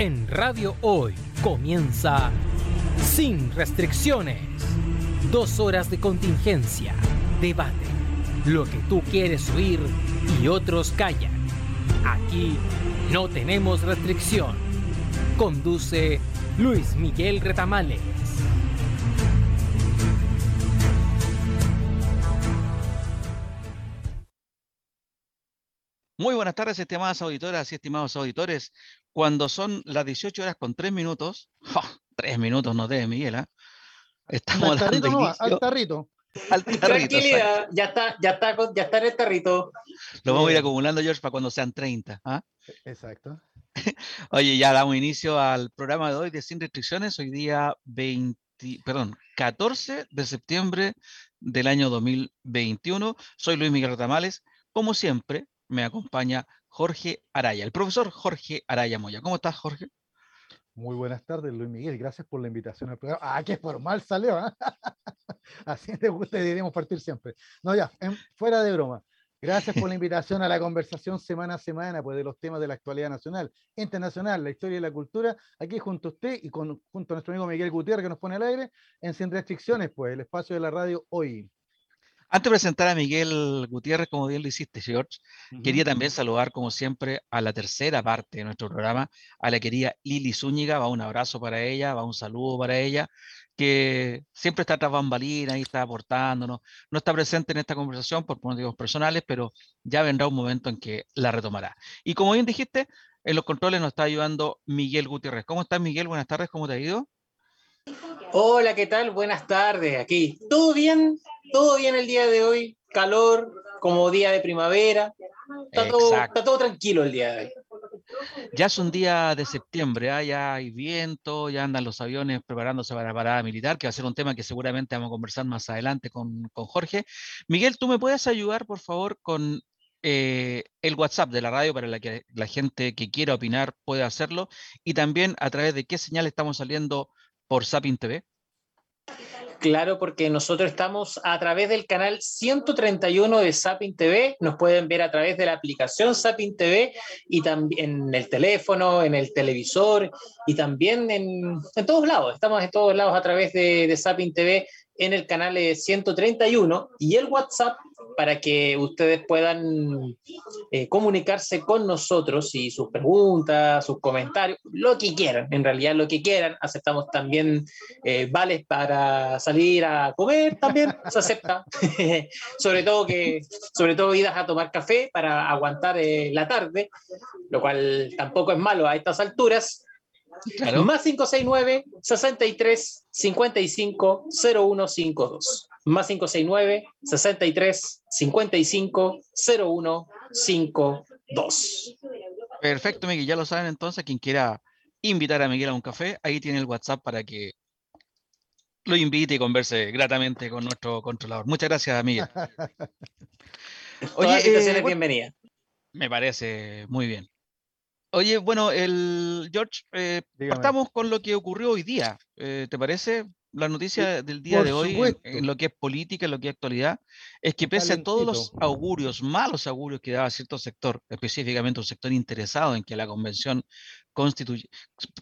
En Radio Hoy comienza Sin Restricciones. Dos horas de contingencia, debate, lo que tú quieres oír y otros callan. Aquí no tenemos restricción. Conduce Luis Miguel Retamales. Muy buenas tardes, estimadas auditoras y estimados auditores. Cuando son las 18 horas con 3 minutos, tres minutos no debe, Miguel, ¿eh? Estamos al tarrito, no, al tarrito. Al tarrito Tranquilidad, ya está, ya, está, ya está en el tarrito. Lo vamos a ir acumulando, George, para cuando sean 30. ¿ah? Exacto. Oye, ya damos inicio al programa de hoy de Sin Restricciones, hoy día 20, perdón, 14 de septiembre del año 2021. Soy Luis Miguel Tamales. Como siempre, me acompaña Jorge Araya, el profesor Jorge Araya Moya. ¿Cómo estás, Jorge? Muy buenas tardes, Luis Miguel. Gracias por la invitación al programa. Ah, qué formal salió. ¿eh? Así te gusta y deberíamos partir siempre. No, ya, fuera de broma. Gracias por la invitación a la conversación semana a semana pues, de los temas de la actualidad nacional, internacional, la historia y la cultura, aquí junto a usted y con, junto a nuestro amigo Miguel Gutiérrez que nos pone al aire en Sin Restricciones, pues el espacio de la radio hoy. Antes de presentar a Miguel Gutiérrez, como bien lo hiciste, George, quería también saludar, como siempre, a la tercera parte de nuestro programa, a la querida Lili Zúñiga. Va un abrazo para ella, va un saludo para ella, que siempre está tras bambalinas y está aportándonos. No está presente en esta conversación por motivos personales, pero ya vendrá un momento en que la retomará. Y como bien dijiste, en los controles nos está ayudando Miguel Gutiérrez. ¿Cómo estás, Miguel? Buenas tardes, ¿cómo te ha ido? Hola, ¿qué tal? Buenas tardes. Aquí. ¿Todo bien? Todo bien el día de hoy. Calor, como día de primavera. Está, todo, tranquilo el día de hoy. Ya es un día de septiembre, ¿ah? ya hay viento, ya andan los aviones preparándose para la parada militar, que va a ser un tema que seguramente vamos a conversar más adelante con, Jorge. Miguel, ¿tú me puedes ayudar, por favor, con eh, el WhatsApp de la radio para la que la gente que quiera opinar pueda hacerlo? Y también a través de qué señal estamos saliendo por Sapin TV. Claro, porque nosotros estamos a través del canal 131 de Sapin TV, nos pueden ver a través de la aplicación Sapin TV y también en el teléfono, en el televisor y también en, todos lados. Estamos en todos lados a través de, de Sapin TV en el canal 131 y el WhatsApp para que ustedes puedan eh, comunicarse con nosotros y sus preguntas, sus comentarios, lo que quieran, en realidad lo que quieran. Aceptamos también eh, vales para salir a comer, también se acepta. sobre, todo que, sobre todo idas a tomar café para aguantar eh, la tarde, lo cual tampoco es malo a estas alturas. Más 569 63 55 0152. Más 569 63 55 0152. Perfecto, Miguel. Ya lo saben entonces. Quien quiera invitar a Miguel a un café, ahí tiene el WhatsApp para que lo invite y converse gratamente con nuestro controlador. Muchas gracias, Miguel. Oye, eh, bienvenida. Me parece muy bien. Oye, bueno, el George, eh, partamos con lo que ocurrió hoy día. Eh, ¿Te parece? La noticia del día de hoy, en, lo que es política, en lo que es actualidad, es que pese a todos los augurios, malos augurios que daba cierto sector, específicamente un sector interesado en que la convención constituye.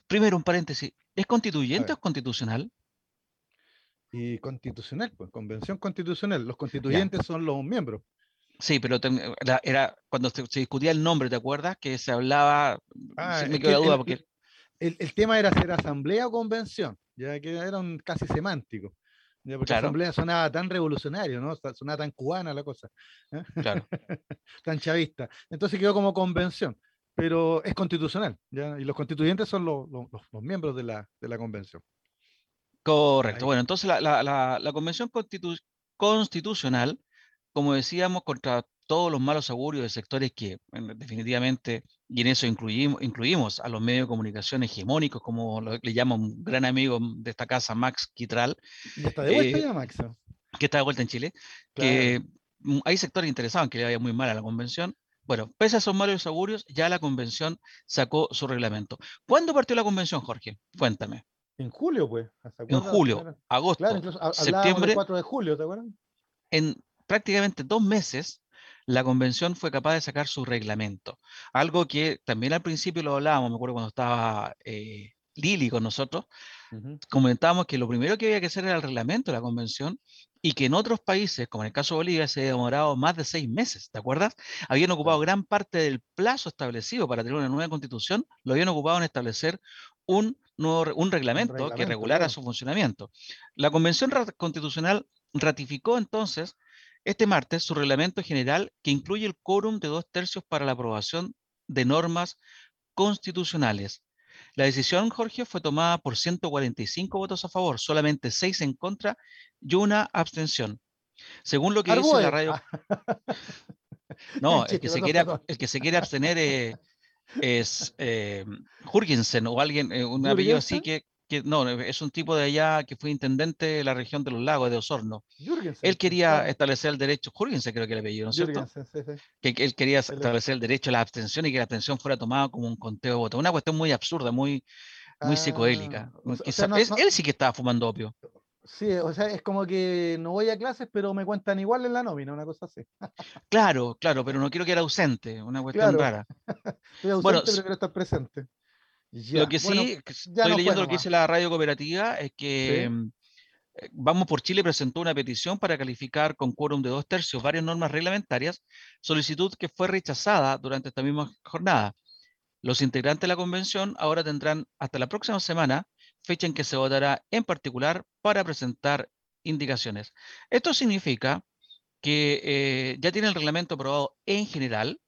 Primero, un paréntesis, ¿es constituyente o es constitucional? Y constitucional, pues, convención constitucional. Los constituyentes son los miembros. Sí, pero era, cuando se, discutía el nombre, ¿te acuerdas? Que se hablaba, ah, me quedó la duda el, porque... El, tema era ser asamblea o convención, ya que era un casi semántico. porque asamblea sonaba tan revolucionario, ¿no? Sonaba tan cubana la cosa. ¿eh? Claro. tan chavista. Entonces quedó como convención, pero es constitucional, ¿ya? Y los constituyentes son los, los, miembros de la, de la, convención. Correcto. Bueno, entonces la, la, la convención constitucional como decíamos, contra todos los malos augurios de sectores que definitivamente, y en eso incluimos, incluimos a los medios de comunicación hegemónicos, como le llama un gran amigo de esta casa, Max Quitral. está de vuelta eh, ya, Max. Que está de vuelta en Chile. Que mm, hay sectores interesados en que le vaya muy mal a la convención. Bueno, pese a esos malos augurios, ya la convención sacó su reglamento. ¿Cuándo partió la convención, Jorge? Cuéntame. En julio, pues. En julio, agosto, septiembre. El 4 de julio, ¿te acuerdas? En prácticamente dos meses, la convención fue capaz de sacar su reglamento. Algo que también al principio lo hablábamos, me acuerdo cuando estaba eh, Lili con nosotros, comentábamos que lo primero que había que hacer era el reglamento de la convención y que en otros países, como en el caso de Bolivia, se ha demorado más de seis meses, ¿te acuerdas? Habían ocupado gran parte del plazo establecido para tener una nueva constitución, lo habían ocupado en establecer un, nuevo, un, reglamento, que regulara su funcionamiento. La Convención Constitucional ratificó entonces este martes su reglamento general que incluye el quórum de dos tercios para la aprobación de normas constitucionales. La decisión, Jorge, fue tomada por 145 votos a favor, solamente 6 en contra y una abstención. Según lo que dice la radio... No, el que, se quiere, el que se quiere abstener eh, es eh, Jurgensen o alguien, eh, un apellido así que, no, es un tipo de allá que fue intendente de la región de los lagos, de Osorno. él quería establecer el derecho, Jurgensen creo que el apellido, ¿no es cierto? Que, él quería establecer el derecho a la abstención y que la abstención fuera tomada como un conteo de votos. Una cuestión muy absurda, muy, muy psicoélica. Ah, él, sí que estaba fumando opio. Sí, o sea, es como que no voy a clases, pero me cuentan igual en la nómina, una cosa así. claro, claro, pero no quiero que era ausente, una cuestión rara. Estoy ausente, bueno, pero quiero estar presente. Lo que sí, estoy leyendo lo que dice la radio cooperativa, es que mm, eh, Vamos por Chile presentó una petición para calificar con quórum de dos tercios varias normas reglamentarias, solicitud que fue rechazada durante esta misma jornada. Los integrantes de la convención ahora tendrán hasta la próxima semana, fecha en que se votará en particular para presentar indicaciones. Esto significa que eh, ya tiene el reglamento aprobado en general,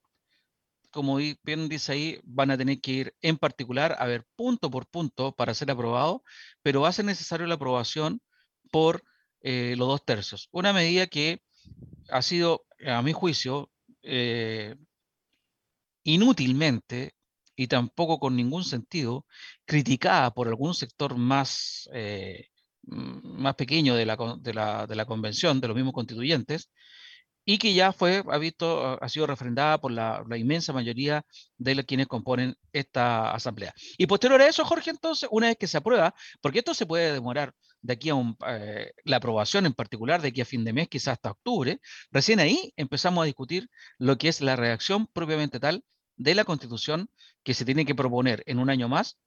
como bien dice ahí, van a tener que ir en particular a ver punto por punto para ser aprobado, pero va a ser necesario la aprobación por eh, los dos tercios. Una medida que ha sido, a mi juicio, eh, inútilmente y tampoco con ningún sentido, criticada por algún sector más, eh, más pequeño de la, de, la, de la convención, de los mismos constituyentes, y que ya fue, ha, visto, ha sido refrendada por la, inmensa mayoría de los quienes componen esta asamblea. Y posterior a eso, Jorge, entonces, una vez que se aprueba, porque esto se puede demorar de aquí a un, eh, la aprobación en particular, de aquí a fin de mes, quizás hasta octubre, recién ahí empezamos a discutir lo que es la redacción propiamente tal de la constitución que se tiene que proponer en un año más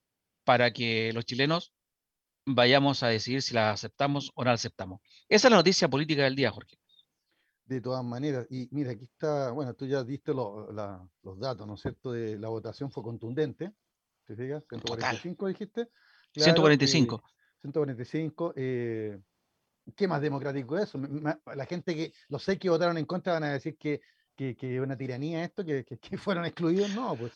para que los chilenos vayamos a decidir si la aceptamos o no la aceptamos. Esa es la noticia política del día, Jorge de todas maneras. Y mira, aquí está, bueno, tú ya diste los datos, ¿no es cierto? De la votación fue contundente, ¿te fijas? 145 dijiste. 145. 145. Eh, ¿Qué más democrático es eso? La gente que, los seis que votaron en contra van a decir que, que, que una tiranía esto, que, que, fueron excluidos. No, pues.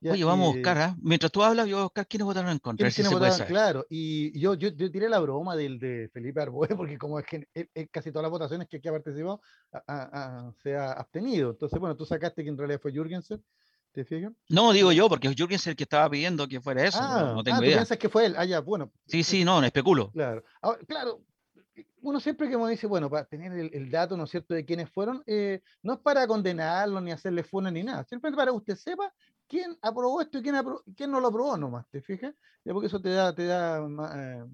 Oye, vamos a buscar, ¿ah? mientras tú hablas, yo voy a buscar quiénes votaron en contra. Si votaron, claro, y yo, yo, yo, tiré la broma del de Felipe Arboe, porque como es que casi todas las votaciones que aquí ha participado se ha abstenido. Entonces, bueno, tú sacaste que en realidad fue Jürgensen, ¿te fijas? No, digo yo, porque es Jürgensen el que estaba pidiendo que fuera eso, ah, no, tengo ah, idea. ¿tú piensas que fue él? Ah, ya, bueno. Sí, sí, no, no especulo. Claro, claro, uno siempre que me dice, bueno, para tener el, dato, ¿no es cierto?, de quiénes fueron, eh, no es para condenarlo ni hacerle funa ni nada, simplemente para que usted sepa quién aprobó esto y quién, no lo aprobó nomás, ¿te fijas? Ya porque eso te da, te da eh,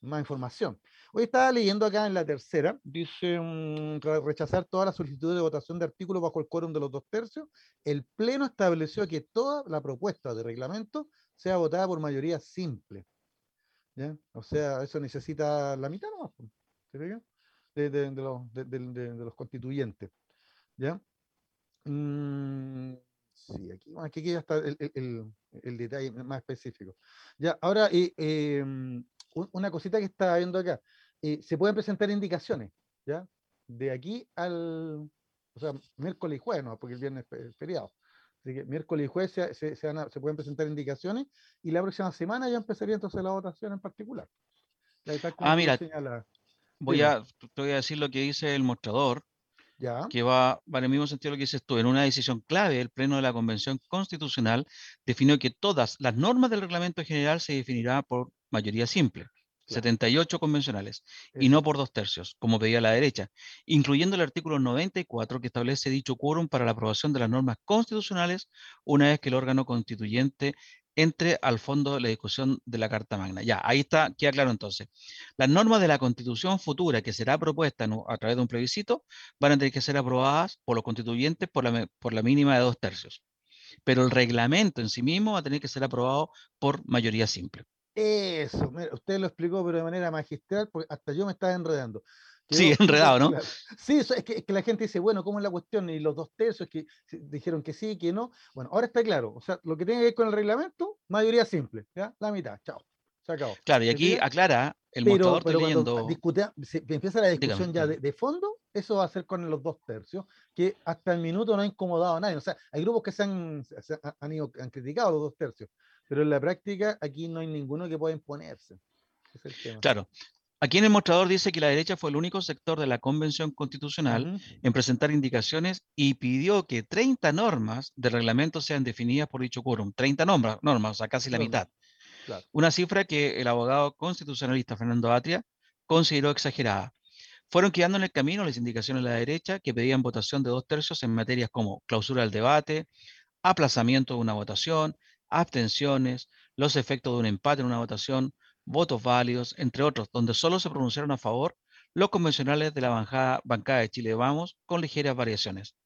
más, información. Hoy estaba leyendo acá en la tercera, dice mm, rechazar todas las solicitudes de votación de artículos bajo el quórum de los dos tercios. El Pleno estableció que toda la propuesta de reglamento sea votada por mayoría simple. ¿ya? O sea, eso necesita la mitad nomás, ¿te fijas? De, de, los, constituyentes. ¿ya? Mm, Sí, aquí, aquí ya está el, el, el, detalle más específico. Ya, ahora, eh, em, una cosita que está viendo acá. Eh, se pueden presentar indicaciones, ¿ya? De aquí al, o sea, miércoles y jueves, ¿no? Porque el viernes es feriado. Así que miércoles y jueves se, se, se, pueden presentar indicaciones y la próxima semana ya empezaría entonces la votación en particular. Ah, mira, voy a, te voy a decir lo que dice el mostrador que va, en el mismo sentido lo que dices tú. En una decisión clave, el Pleno de la Convención Constitucional definió que todas las normas del reglamento general se definirá por mayoría simple. 78 convencionales y no por dos tercios, como pedía la derecha, incluyendo el artículo 94 que establece dicho quórum para la aprobación de las normas constitucionales una vez que el órgano constituyente entre al fondo de la discusión de la Carta Magna. Ya, ahí está, queda claro entonces. Las normas de la constitución futura que será propuesta a través de un plebiscito van a tener que ser aprobadas por los constituyentes por la, por la mínima de dos tercios. Pero el reglamento en sí mismo va a tener que ser aprobado por mayoría simple. Eso, usted lo explicó, pero de manera magistral, porque hasta yo me estaba enredando. Sí, enredado, ¿no? Sí, es, que, la gente dice, bueno, ¿cómo es la cuestión? Y los dos tercios que dijeron que sí, que no. Bueno, ahora está claro. O sea, lo que tiene que ver con el reglamento, mayoría simple, ¿ya? La mitad, chao. Se acabó. Claro, y aquí aclara el pero, pero leyendo... empieza la discusión ya de, fondo, eso va a ser con los dos tercios, que hasta el minuto no ha incomodado a nadie. O sea, hay grupos que se han, han, ido, han criticado los dos tercios, pero en la práctica aquí no hay ninguno que pueda imponerse. Claro, Aquí en el mostrador dice que la derecha fue el único sector de la Convención Constitucional en presentar indicaciones y pidió que 30 normas de reglamento sean definidas por dicho quórum. 30 normas, normas, o sea, casi la mitad. Una cifra que el abogado constitucionalista Fernando Atria consideró exagerada. Fueron quedando en el camino las indicaciones de la derecha que pedían votación de dos tercios en materias como clausura del debate, aplazamiento de una votación, abstenciones, los efectos de un empate en una votación, votos válidos, entre otros, donde solo se pronunciaron a favor los convencionales de la bancada, bancada de Chile Vamos, con ligeras variaciones.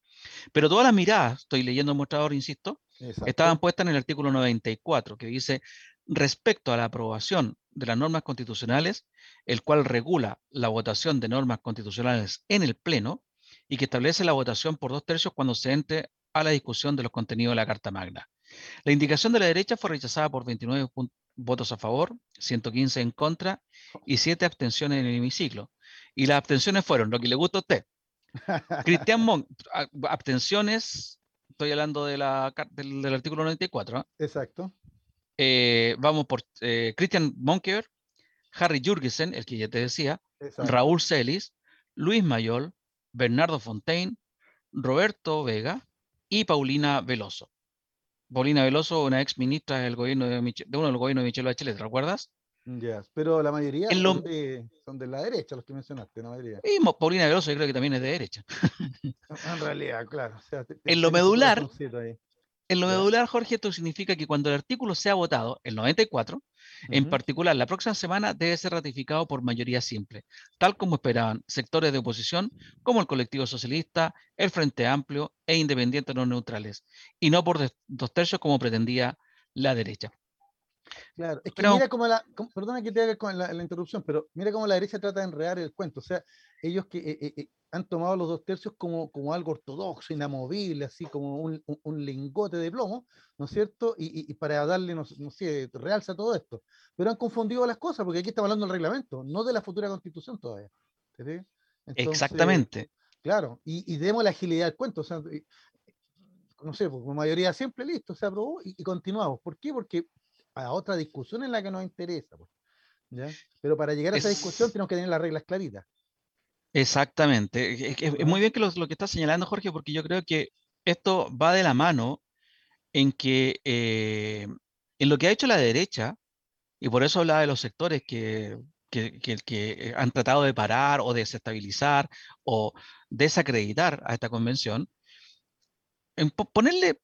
Pero todas las miradas, estoy leyendo el mostrador, insisto, estaban puestas en el artículo 94, que dice, respecto a la aprobación de las normas constitucionales, el cual regula la votación de normas constitucionales en el Pleno y que establece la votación por dos tercios cuando se entre a la discusión de los contenidos de la Carta Magna. La indicación de la derecha fue rechazada por 29 votos a favor, 115 en contra y 7 abstenciones en el hemiciclo. Y las abstenciones fueron lo que le gusta a usted. Cristian Monk, abstenciones, estoy hablando de la, del, artículo 94. ¿ah? Exacto. Eh, vamos por eh, Christian Monker, Harry Jurgensen, el que ya te decía, Raúl Celis, Luis Mayol, Bernardo Fontaine, Roberto Vega y Paulina Veloso. Paulina Veloso, una ex ministra del gobierno de, uno de los gobiernos de Michelle Bachelet, ¿te recuerdas? Ya, pero la mayoría son, de, la derecha, los que mencionaste, la mayoría. Y Paulina Veloso yo creo que también es de derecha. en realidad, claro. en lo medular, en lo medular, Jorge, esto significa que cuando el artículo sea votado, el 94, en particular la próxima semana, debe ser ratificado por mayoría simple, tal como esperaban sectores de oposición como el colectivo socialista, el Frente Amplio e independientes no neutrales, y no por dos tercios como pretendía la derecha. Claro, es que mira cómo la, perdona que te haga con la, interrupción, pero mira cómo la derecha trata de enredar el cuento. O sea, ellos que eh, eh, eh, han tomado los dos tercios como, como algo ortodoxo, inamovible, así como un, un, lingote de plomo, ¿no es cierto? Y, y, para darle, no, sé, realza todo esto. Pero han confundido las cosas, porque aquí estamos hablando del reglamento, no de la futura constitución todavía. Exactamente. Claro, y, y demos la agilidad del cuento. O sea, no sé, pues, mayoría siempre listo, se aprobó y, y continuamos. ¿Por qué? Porque a otra discusión en la que nos interesa. Pues, ¿ya? Pero para llegar a esa discusión tenemos que tener las reglas claritas. Exactamente. Es, muy bien que lo, que está señalando Jorge, porque yo creo que esto va de la mano en que eh, en lo que ha hecho la derecha, y por eso hablaba de los sectores que, que, que, han tratado de parar o desestabilizar o desacreditar a esta convención, en ponerle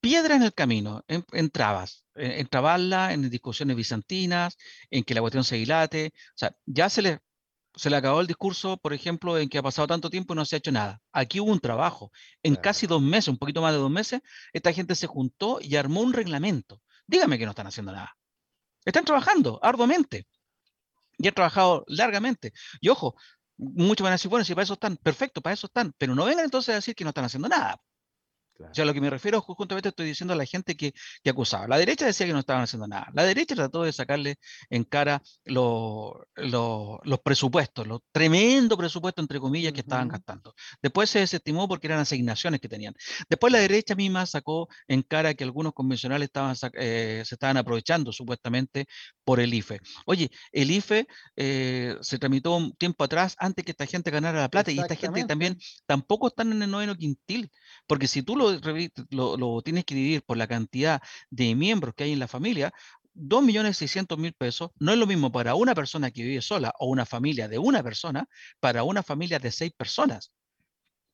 piedra en el camino, en, trabas, en, trabarla, en discusiones bizantinas, en que la cuestión se dilate. O sea, ya se le, se le acabó el discurso, por ejemplo, en que ha pasado tanto tiempo y no se ha hecho nada. Aquí hubo un trabajo. En casi dos meses, un poquito más de dos meses, esta gente se juntó y armó un reglamento. Dígame que no están haciendo nada. Están trabajando arduamente. Y han trabajado largamente. Y ojo, muchos van a decir, bueno, si para eso están, perfecto, para eso están. Pero no vengan entonces a decir que no están haciendo nada. O sea, lo que me refiero, justamente estoy diciendo a la gente que, que, acusaba. La derecha decía que no estaban haciendo nada. La derecha trató de sacarle en cara los presupuestos, los tremendo presupuesto, entre comillas, que estaban gastando. Después se desestimó porque eran asignaciones que tenían. Después la derecha misma sacó en cara que algunos convencionales estaban, eh, se estaban aprovechando supuestamente por el IFE. Oye, el IFE eh, se tramitó un tiempo atrás antes que esta gente ganara la plata y esta gente también tampoco están en el noveno quintil, porque si tú lo lo, tienes que dividir por la cantidad de miembros que hay en la familia, 2.600.000 pesos no es lo mismo para una persona que vive sola o una familia de una persona, para una familia de seis personas.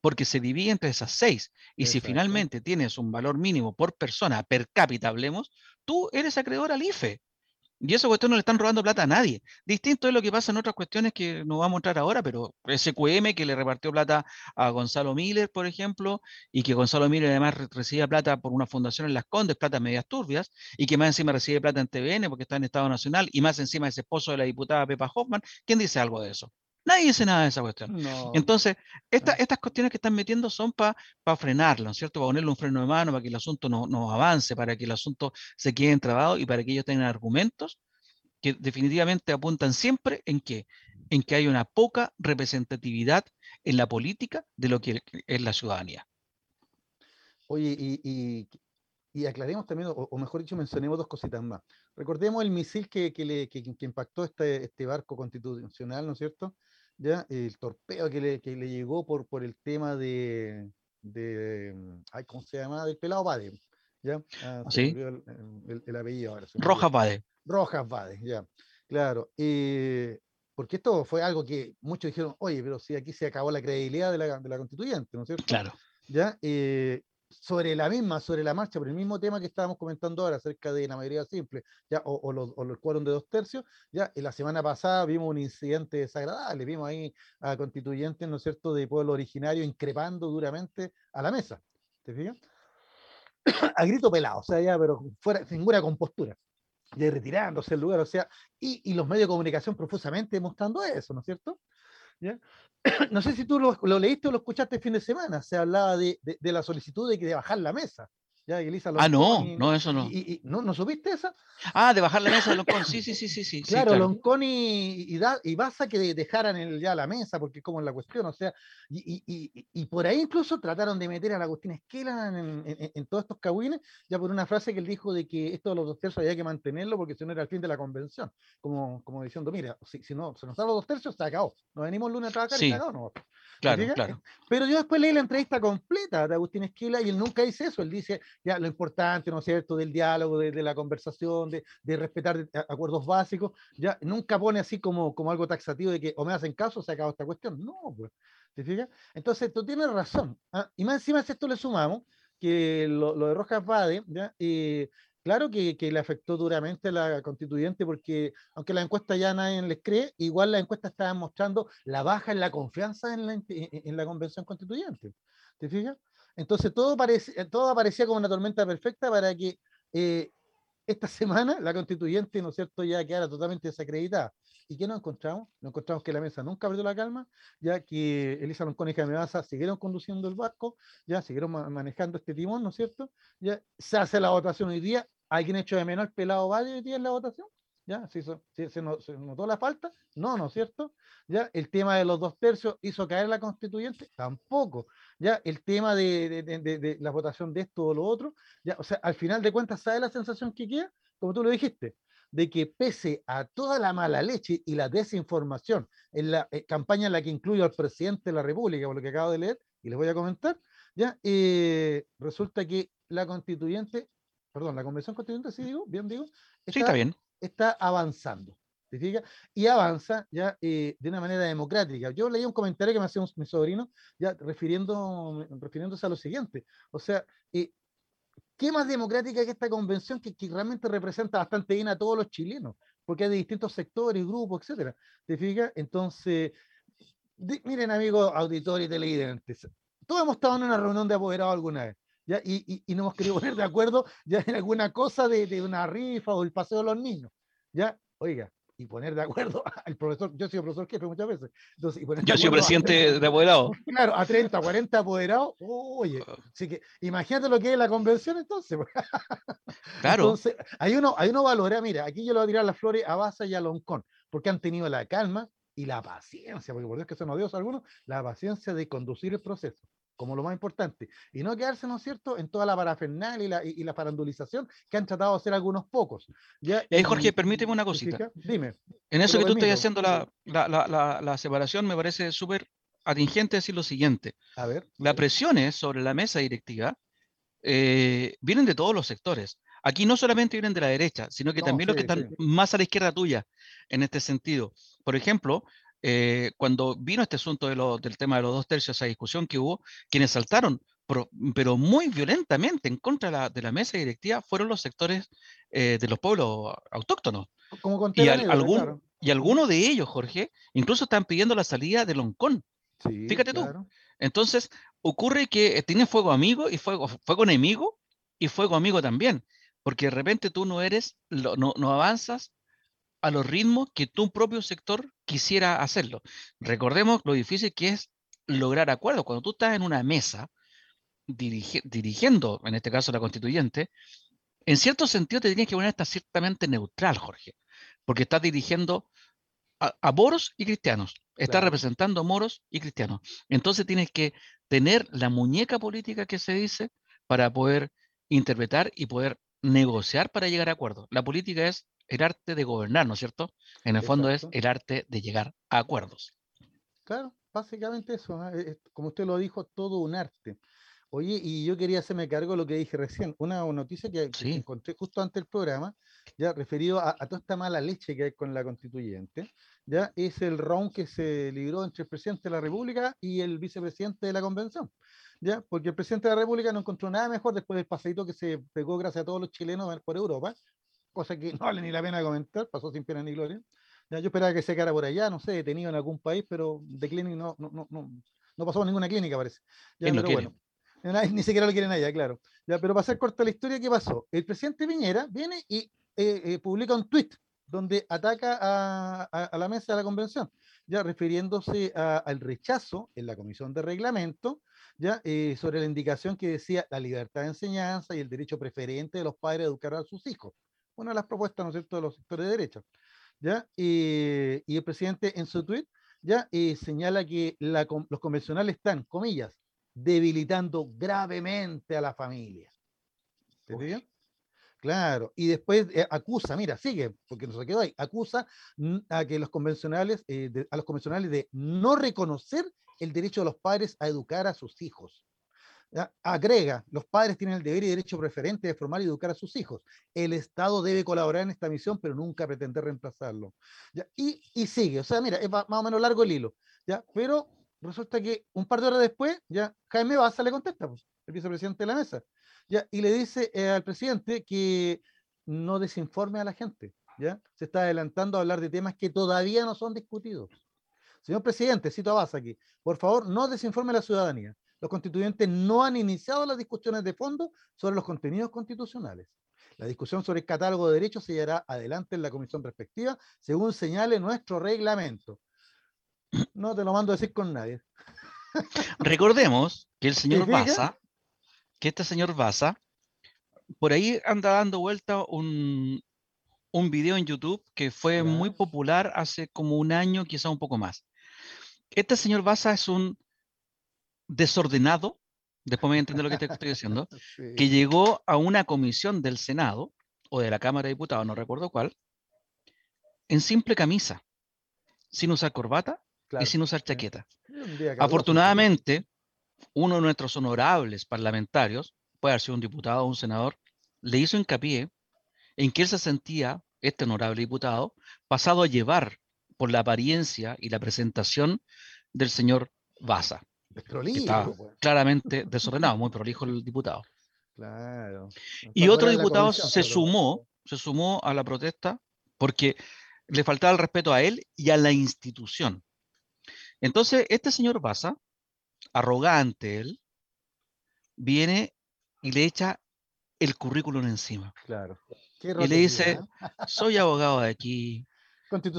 porque se divide entre esas seis. Y si finalmente tienes un valor mínimo por persona, per cápita, hablemos, tú eres acreedor al IFE. Y esa cuestión no le están robando plata a nadie. Distinto es lo que pasa en otras cuestiones que no vamos a entrar ahora, pero SQM que le repartió plata a Gonzalo Miller, por ejemplo, y que Gonzalo Miller además recibía plata por una fundación en Las Condes, plata medias turbias, y que más encima recibe plata en TVN porque está en Estado Nacional, y más encima es esposo de la diputada Pepa Hoffman. ¿Quién dice algo de eso? Nadie dice nada de esa cuestión. Entonces, estas cuestiones que están metiendo son para frenarlo, ¿no es cierto? Para ponerle un freno de mano, para que el asunto no, no avance, para que el asunto se quede entrabado y para que ellos tengan argumentos que definitivamente apuntan siempre en que, en que hay una poca representatividad en la política de lo que es la ciudadanía. Oye, y, aclaremos también, o, mejor dicho, mencionemos dos cositas más. Recordemos el misil que, le, impactó este, este barco constitucional, ¿no es cierto? ¿Ya? El torpeo que le, que le llegó por, por el tema de, de, ay, ¿cómo se llama? Del pelado Pade, ¿ya? Ah, ¿Sí? el, apellido ahora. Rojas Pade. Rojas Pade, ya, claro. Eh, porque esto fue algo que muchos dijeron, oye, pero si aquí se acabó la credibilidad de la, de la constituyente, ¿no es cierto? Claro. ¿Ya? Eh, sobre la misma, sobre la marcha, por el mismo tema que estábamos comentando ahora acerca de la mayoría simple, ya, o, o, los, o de dos tercios, ya, la semana pasada vimos un incidente desagradable, vimos ahí a constituyentes, ¿no es cierto?, de pueblo originario increpando duramente a la mesa, ¿te fijas? a grito pelado, o sea, ya, pero fuera, sin ninguna compostura, ya retirándose del lugar, o sea, y, y los medios de comunicación profusamente mostrando eso, ¿no es cierto? ¿Ya? no sé si tú lo, leíste o lo escuchaste el fin de semana, se hablaba de, de, la solicitud de, de bajar la mesa. Ya, Elisa ah, no, no, eso no. Y, ¿no, ¿No supiste esa? Ah, de bajar la mesa de Loncón, sí, sí, sí, sí. sí claro, sí, Loncón y, y, da, Baza que dejaran el, ya la mesa, porque como es la cuestión, o sea, y, y, por ahí incluso trataron de meter a la Agustín Esquela en, en, en, todos estos cagüines, ya por una frase que él dijo de que esto de los dos tercios había que mantenerlo porque si no era el fin de la convención, como, como diciendo, mira, si, si no se nos dan los dos tercios, se acabó, nos venimos lunes a trabajar y se acabó, no. Claro, claro. Pero yo después leí la entrevista completa de Agustín Esquila y él nunca dice eso, él dice ya lo importante, ¿no es cierto?, del diálogo, de, la conversación, de, de, respetar acuerdos básicos, ya nunca pone así como, como algo taxativo de que o me hacen caso o se acabó esta cuestión. No, pues, ¿te fijas? Entonces tú tienes razón. ¿ah? Y más encima si esto le sumamos, que lo, lo de Rojas Bade, ¿ya? Eh, Claro que, le afectó duramente a la constituyente porque aunque la encuesta ya nadie les cree, igual la encuesta estaba mostrando la baja en la confianza en la, en la convención constituyente. ¿Te fijas? Entonces todo, parece, todo aparecía como una tormenta perfecta para que eh, esta semana la constituyente, ¿no es cierto?, ya quedara totalmente desacreditada. ¿Y qué nos encontramos? Nos encontramos que la mesa nunca perdió la calma, ya que Elisa Loncón y Jaime Baza siguieron conduciendo el barco, ya siguieron manejando este timón, ¿no es cierto? Ya se hace la votación hoy día. ¿Alguien hecho de menos pelado Valle hoy día en la votación? ¿Ya? ¿Se, se, notó la falta? No, ¿no es cierto? ¿Ya? El tema de los dos tercios hizo caer la constituyente? Tampoco. ¿Ya? El tema de, de, de, de la votación de esto o lo otro, ¿ya? O sea, al final de cuentas, ¿sabe la sensación que queda? Como tú lo dijiste, de que pese a toda la mala leche y la desinformación en la eh, campaña en la que incluyo al presidente de la República, por lo que acabo de leer, y les voy a comentar, ya eh, resulta que la constituyente, perdón, la convención constituyente, sí digo, bien digo, está, sí, está bien. Está avanzando. Y avanza ya eh, de una manera democrática. Yo leí un comentario que me hacía mi sobrino, ya refiriéndose a lo siguiente. O sea, ¿qué más democrática que esta convención que, realmente representa bastante bien a todos los chilenos? Porque hay de distintos sectores, grupos, etcétera. ¿Te fijas? Entonces, miren, amigos auditores y televidentes, todos hemos estado en una reunión de apoderados alguna vez. ¿Ya? Y, y, no hemos querido poner de acuerdo ya en alguna cosa de, de, una rifa o el paseo de los niños. ¿ya? Oiga, y poner de acuerdo al profesor, yo he sido profesor jefe muchas veces. Entonces, yo he sido presidente de apoderado. Claro, a 30, 40 apoderados, oye, ah. así que imagínate lo que es la convención entonces. Claro. Entonces, hay uno, hay uno valora, mira, aquí yo le voy a tirar las flores a Baza y a Loncón, porque han tenido la calma y la paciencia, porque por Dios que son odiosos algunos, la paciencia de conducir el proceso como lo más importante, y no quedarse, ¿no es cierto?, en toda la parafernal y la, y, la parandulización que han tratado de hacer algunos pocos. ¿ya? Y ahí, Jorge, permíteme una cosita. Dime. En eso que tú estás haciendo la, la, la, la, separación, me parece súper atingente decir lo siguiente. A ver. Las presiones sobre la mesa directiva eh, vienen de todos los sectores. Aquí no solamente vienen de la derecha, sino que también los que están más a la izquierda tuya, en este sentido. Por ejemplo, eh, cuando vino este asunto del tema de los dos tercios, esa discusión que hubo, quienes saltaron, pero, muy violentamente en contra de la, mesa directiva fueron los sectores eh, de los pueblos autóctonos. Como y, algún, y algunos de ellos, Jorge, incluso están pidiendo la salida de Loncón. Fíjate tú. Entonces, ocurre que tiene fuego amigo y fuego, fuego enemigo y fuego amigo también, porque de repente tú no eres, no, no avanzas a los ritmos que tu propio sector quisiera hacerlo. Recordemos lo difícil que es lograr acuerdos. Cuando tú estás en una mesa dirigiendo, en este caso la constituyente, en cierto sentido te tienes que poner hasta ciertamente neutral, Jorge, porque estás dirigiendo a, moros y cristianos, estás representando moros y cristianos. Entonces tienes que tener la muñeca política que se dice para poder interpretar y poder negociar para llegar a acuerdos. La política es el arte de gobernar, ¿no es cierto? En el fondo es el arte de llegar a acuerdos. Claro, básicamente eso, como usted lo dijo, todo un arte. Oye, y yo quería hacerme cargo de lo que dije recién, una noticia que, encontré justo antes del programa, ya referido a, toda esta mala leche que hay con la constituyente, ya es el round que se libró entre el presidente de la República y el vicepresidente de la convención, ya, porque el presidente de la República no encontró nada mejor después del paseito que se pegó gracias a todos los chilenos por Europa, cosa que no vale ni la pena comentar, pasó sin pena ni gloria. Ya, yo esperaba que se quedara por allá, no sé, detenido en algún país, pero de clínica no, no, no, no, no pasó ninguna clínica, parece. Ya, pero bueno, ni siquiera lo quieren allá, claro. Ya, pero para hacer corta la historia, ¿qué pasó? El presidente Piñera viene y eh, eh, publica un tuit donde ataca a, la mesa de la convención, ya refiriéndose al rechazo en la comisión de reglamento, ya eh, sobre la indicación que decía la libertad de enseñanza y el derecho preferente de los padres a educar a sus hijos. Una de las propuestas, ¿no es cierto?, de los sectores de derecha. ¿ya? y el presidente en su tuit ya señala que los convencionales están, comillas, debilitando gravemente a la familia. ¿Entendido? Claro, y después eh, acusa, mira, sigue, porque no se quedó ahí, acusa a que los convencionales, eh, a los convencionales de no reconocer el derecho de los padres a educar a sus hijos. Agrega, los padres tienen el deber y derecho preferente de formar y educar a sus hijos. El Estado debe colaborar en esta misión, pero nunca pretender reemplazarlo. Y, y, sigue, o sea, mira, es más o menos largo el hilo, ¿ya? pero resulta que un par de horas después, ya Jaime Baza le contesta, pues, el vicepresidente de la mesa, ya, y le dice eh, al presidente que no desinforme a la gente, ya, se está adelantando a hablar de temas que todavía no son discutidos. Señor presidente, cito a Baza aquí, por favor, no desinforme a la ciudadanía. Los constituyentes no han iniciado las discusiones de fondo sobre los contenidos constitucionales. La discusión sobre el catálogo de derechos se llevará adelante en la comisión respectiva, según señale nuestro reglamento. No te lo mando a decir con nadie. Recordemos que el señor Baza, que este señor Baza, por ahí anda dando vuelta un, un video en YouTube que fue muy popular hace como un año, quizá un poco más. Este señor Baza es un desordenado, después me voy a entender lo que te estoy diciendo, que llegó a una comisión del Senado o de la Cámara de Diputados, no recuerdo cuál, en simple camisa, sin usar corbata y sin usar chaqueta. Afortunadamente, uno de nuestros honorables parlamentarios, puede haber sido un diputado o un senador, le hizo hincapié en que él se sentía, este honorable diputado, pasado a llevar por la apariencia y la presentación del señor Baza. Está pues. claramente desordenado, muy prolijo el diputado. Y otro diputado se sumó, se sumó a la protesta porque le faltaba el respeto a él y a la institución. Entonces, este señor Baza, arrogante él, viene y le echa el encima. Claro. y le dice, soy abogado de aquí,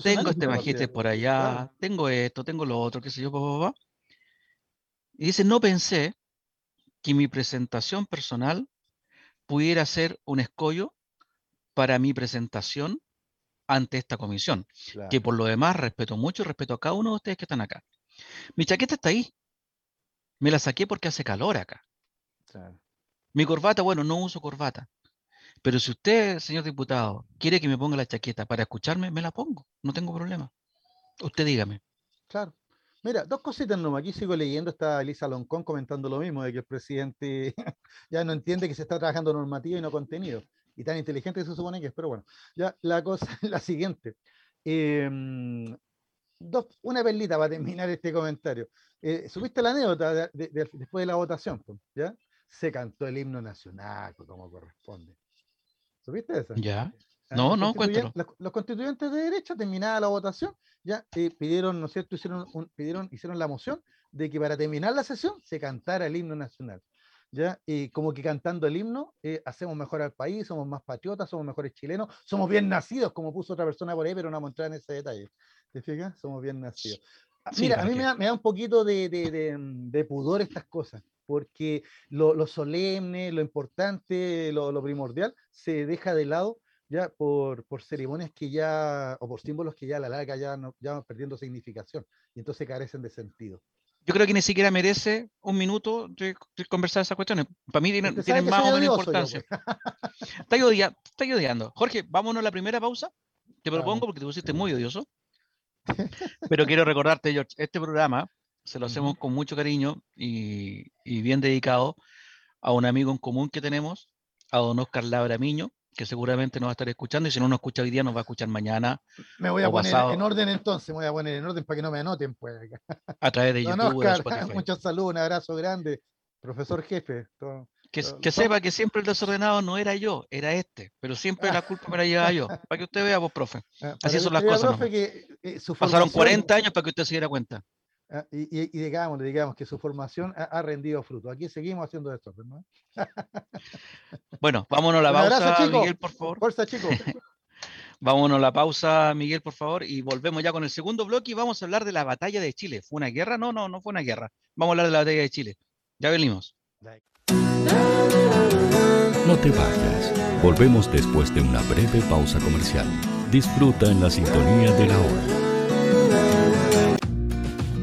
tengo este magíster por allá, tengo esto, tengo lo otro, qué sé yo, papá, Y dice, no pensé que mi presentación personal pudiera ser un escollo para mi presentación ante esta comisión, que por lo demás respeto mucho y respeto a cada uno de ustedes que están acá. Mi chaqueta está ahí. Me la saqué porque hace calor acá. Mi corbata, bueno, no uso corbata. Pero si usted, señor diputado, quiere que me ponga la chaqueta para escucharme, me la pongo. No tengo problema. Usted dígame. Claro. Mira, dos cositas nomás. Aquí sigo leyendo, está Elisa Loncón comentando lo mismo, de que el presidente ya no entiende que se está trabajando normativa y no contenido. Y tan inteligente que se supone que es, pero bueno. Ya la cosa es la siguiente. Em, dos, una perlita para terminar este comentario. Eh, ¿Supiste la anécdota después de la votación? ¿Ya? Se cantó el himno nacional, como corresponde. ¿Supiste eso? Ya. Ah, no, no, cuéntalo. Los, constituyentes de derecha, terminada la votación, ya eh, pidieron, ¿no es cierto? Hicieron, pidieron, hicieron la moción de que para terminar la sesión se cantara el himno nacional. ¿Ya? Y como que cantando el himno eh, hacemos mejor al país, somos más patriotas, somos mejores chilenos, somos bien nacidos, como puso otra persona por ahí, pero no vamos a en ese detalle. ¿Te fijas? Somos bien nacidos. Ah, mira, a mí me da, un poquito de, de, de, pudor estas cosas, porque lo, lo solemne, lo importante, lo, lo, primordial, se deja de lado ya por, por, ceremonias que ya, o por símbolos que ya a la larga ya, no, ya van perdiendo significación y entonces carecen de sentido yo creo que ni siquiera merece un minuto de, conversar esas cuestiones. Para mí tienen, más o menos importancia. Está odiando. Jorge, vámonos a la primera pausa. Te propongo porque te pusiste muy odioso. Pero quiero recordarte, George, este programa se lo hacemos con mucho cariño y, y, bien dedicado a un amigo en común que tenemos, a don Oscar Labramiño, que seguramente nos va a estar escuchando y si no nos escucha hoy día nos va a escuchar mañana. Me voy a poner en orden entonces, me voy a poner en orden para que no me anoten. Pues. A través de YouTube. Oscar, muchos saludos, un abrazo grande, profesor jefe. que, sepa que siempre el desordenado no era yo, era este, pero siempre la culpa me la llevaba yo. Para que usted vea, vos, profe. Ah, Así son las cosas. que, eh, Pasaron 40 años para que usted se diera cuenta. Ah, y, digamos, digamos que su formación ha, rendido fruto. Aquí seguimos haciendo esto. Pues, ¿no? bueno, vámonos a la pausa, Miguel, por favor. Fuerza, chicos. vámonos a la pausa, Miguel, por favor, y volvemos ya con el segundo bloque y vamos a hablar de la batalla de Chile. ¿Fue una guerra? No, no, no fue una guerra. Vamos a hablar de la batalla de Chile. Ya venimos. No te vayas. Volvemos después de una breve pausa comercial. Disfruta en la sintonía de la hora.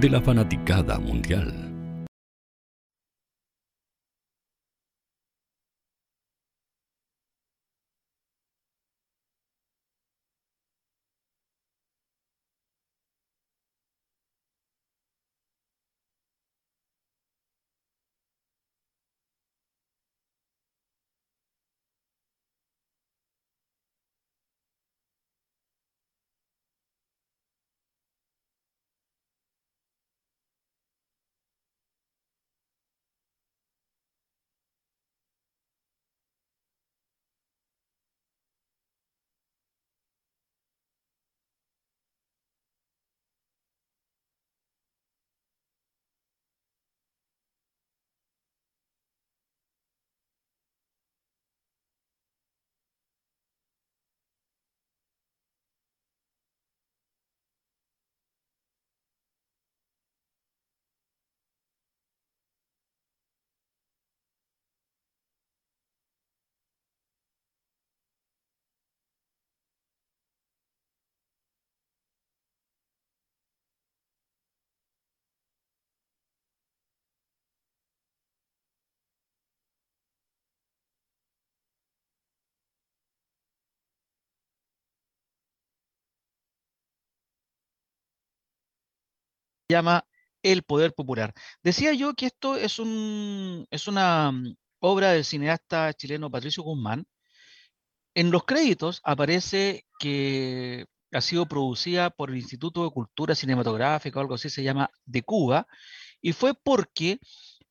de la fanaticada mundial. Llama El Poder Popular. Decía yo que esto es, un, es una mm, obra del cineasta chileno Patricio Guzmán. En los créditos aparece que ha sido producida por el Instituto de Cultura Cinematográfica o algo así, se llama de Cuba, y fue porque,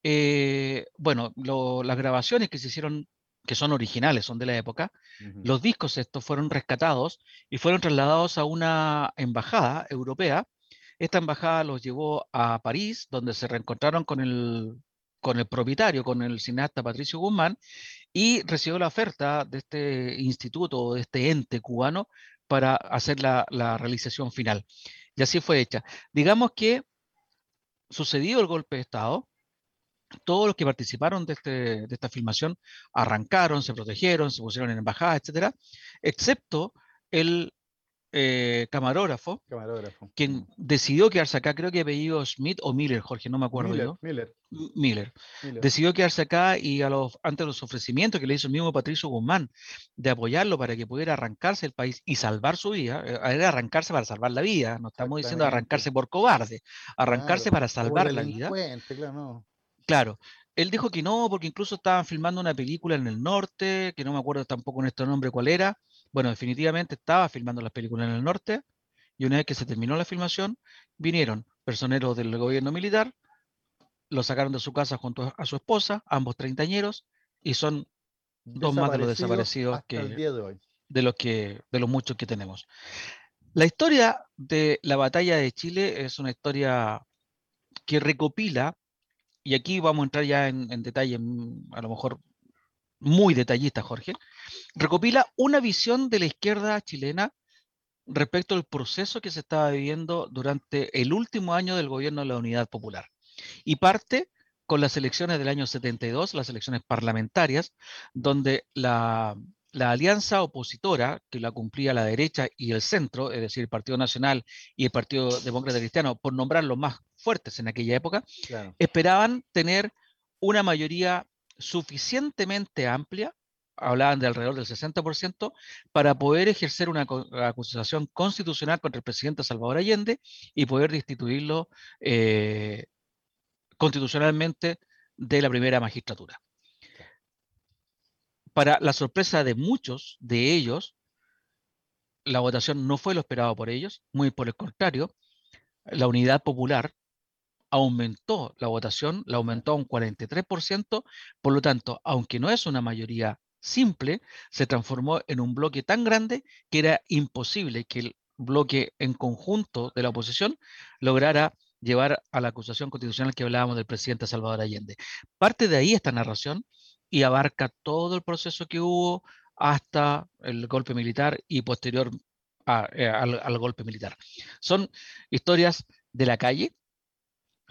eh, bueno, lo, las grabaciones que se hicieron, que son originales, son de la época, uh -huh. los discos estos fueron rescatados y fueron trasladados a una embajada europea Esta embajada los llevó a París, donde se reencontraron con el, con el propietario, con el cineasta Patricio Guzmán, y recibió la oferta de este instituto, de este ente cubano, para hacer la, la realización final. Y así fue hecha. Digamos que sucedido el golpe de Estado, todos los que participaron de, este, de, esta filmación arrancaron, se protegieron, se pusieron en embajada, etcétera, excepto el eh, camarógrafo, camarógrafo, quien decidió quedarse acá, creo que apellido Smith o Miller, Jorge, no me acuerdo Miller, yo. Miller. Miller. Miller. Decidió quedarse acá y a los, ante los ofrecimientos que le hizo el mismo Patricio Guzmán de apoyarlo para que pudiera arrancarse el país y salvar su vida, eh, era arrancarse para salvar la vida, no estamos diciendo arrancarse por cobarde, arrancarse claro, para salvar la vida. Claro, no. Claro, él dijo que no, porque incluso estaban filmando una película en el norte, que no me acuerdo tampoco en este nombre cuál era. Bueno, definitivamente estaba filmando las películas en el norte, y una vez que se terminó la filmación, vinieron personeros del gobierno militar, lo sacaron de su casa junto a su esposa, ambos treintañeros, y son dos más de los desaparecidos que, de, de, los que, de los muchos que tenemos. La historia de la batalla de Chile es una historia que recopila y aquí vamos a entrar ya en, en detalle, a lo mejor muy detallista, Jorge, recopila una visión de la izquierda chilena respecto al proceso que se estaba viviendo durante el último año del gobierno de la Unidad Popular. Y parte con las elecciones del año 72, las elecciones parlamentarias, donde la, la alianza opositora, que la cumplía la derecha y el centro, es decir, el Partido Nacional y el Partido Demócrata Cristiano, por nombrar los más fuertes en aquella época, claro. esperaban tener una mayoría suficientemente amplia, hablaban de alrededor del 60%, para poder ejercer una acusación constitucional contra el presidente Salvador Allende y poder destituirlo eh, constitucionalmente de la primera magistratura. Para la sorpresa de muchos de ellos, la votación no fue lo esperado por ellos, muy por el contrario, la unidad popular aumentó la votación, la aumentó a un 43%, por lo tanto, aunque no es una mayoría simple, se transformó en un bloque tan grande que era imposible que el bloque en conjunto de la oposición lograra llevar a la acusación constitucional que hablábamos del presidente Salvador Allende. Parte de ahí esta narración y abarca todo el proceso que hubo hasta el golpe militar y posterior eh, al golpe militar. Son historias de la calle,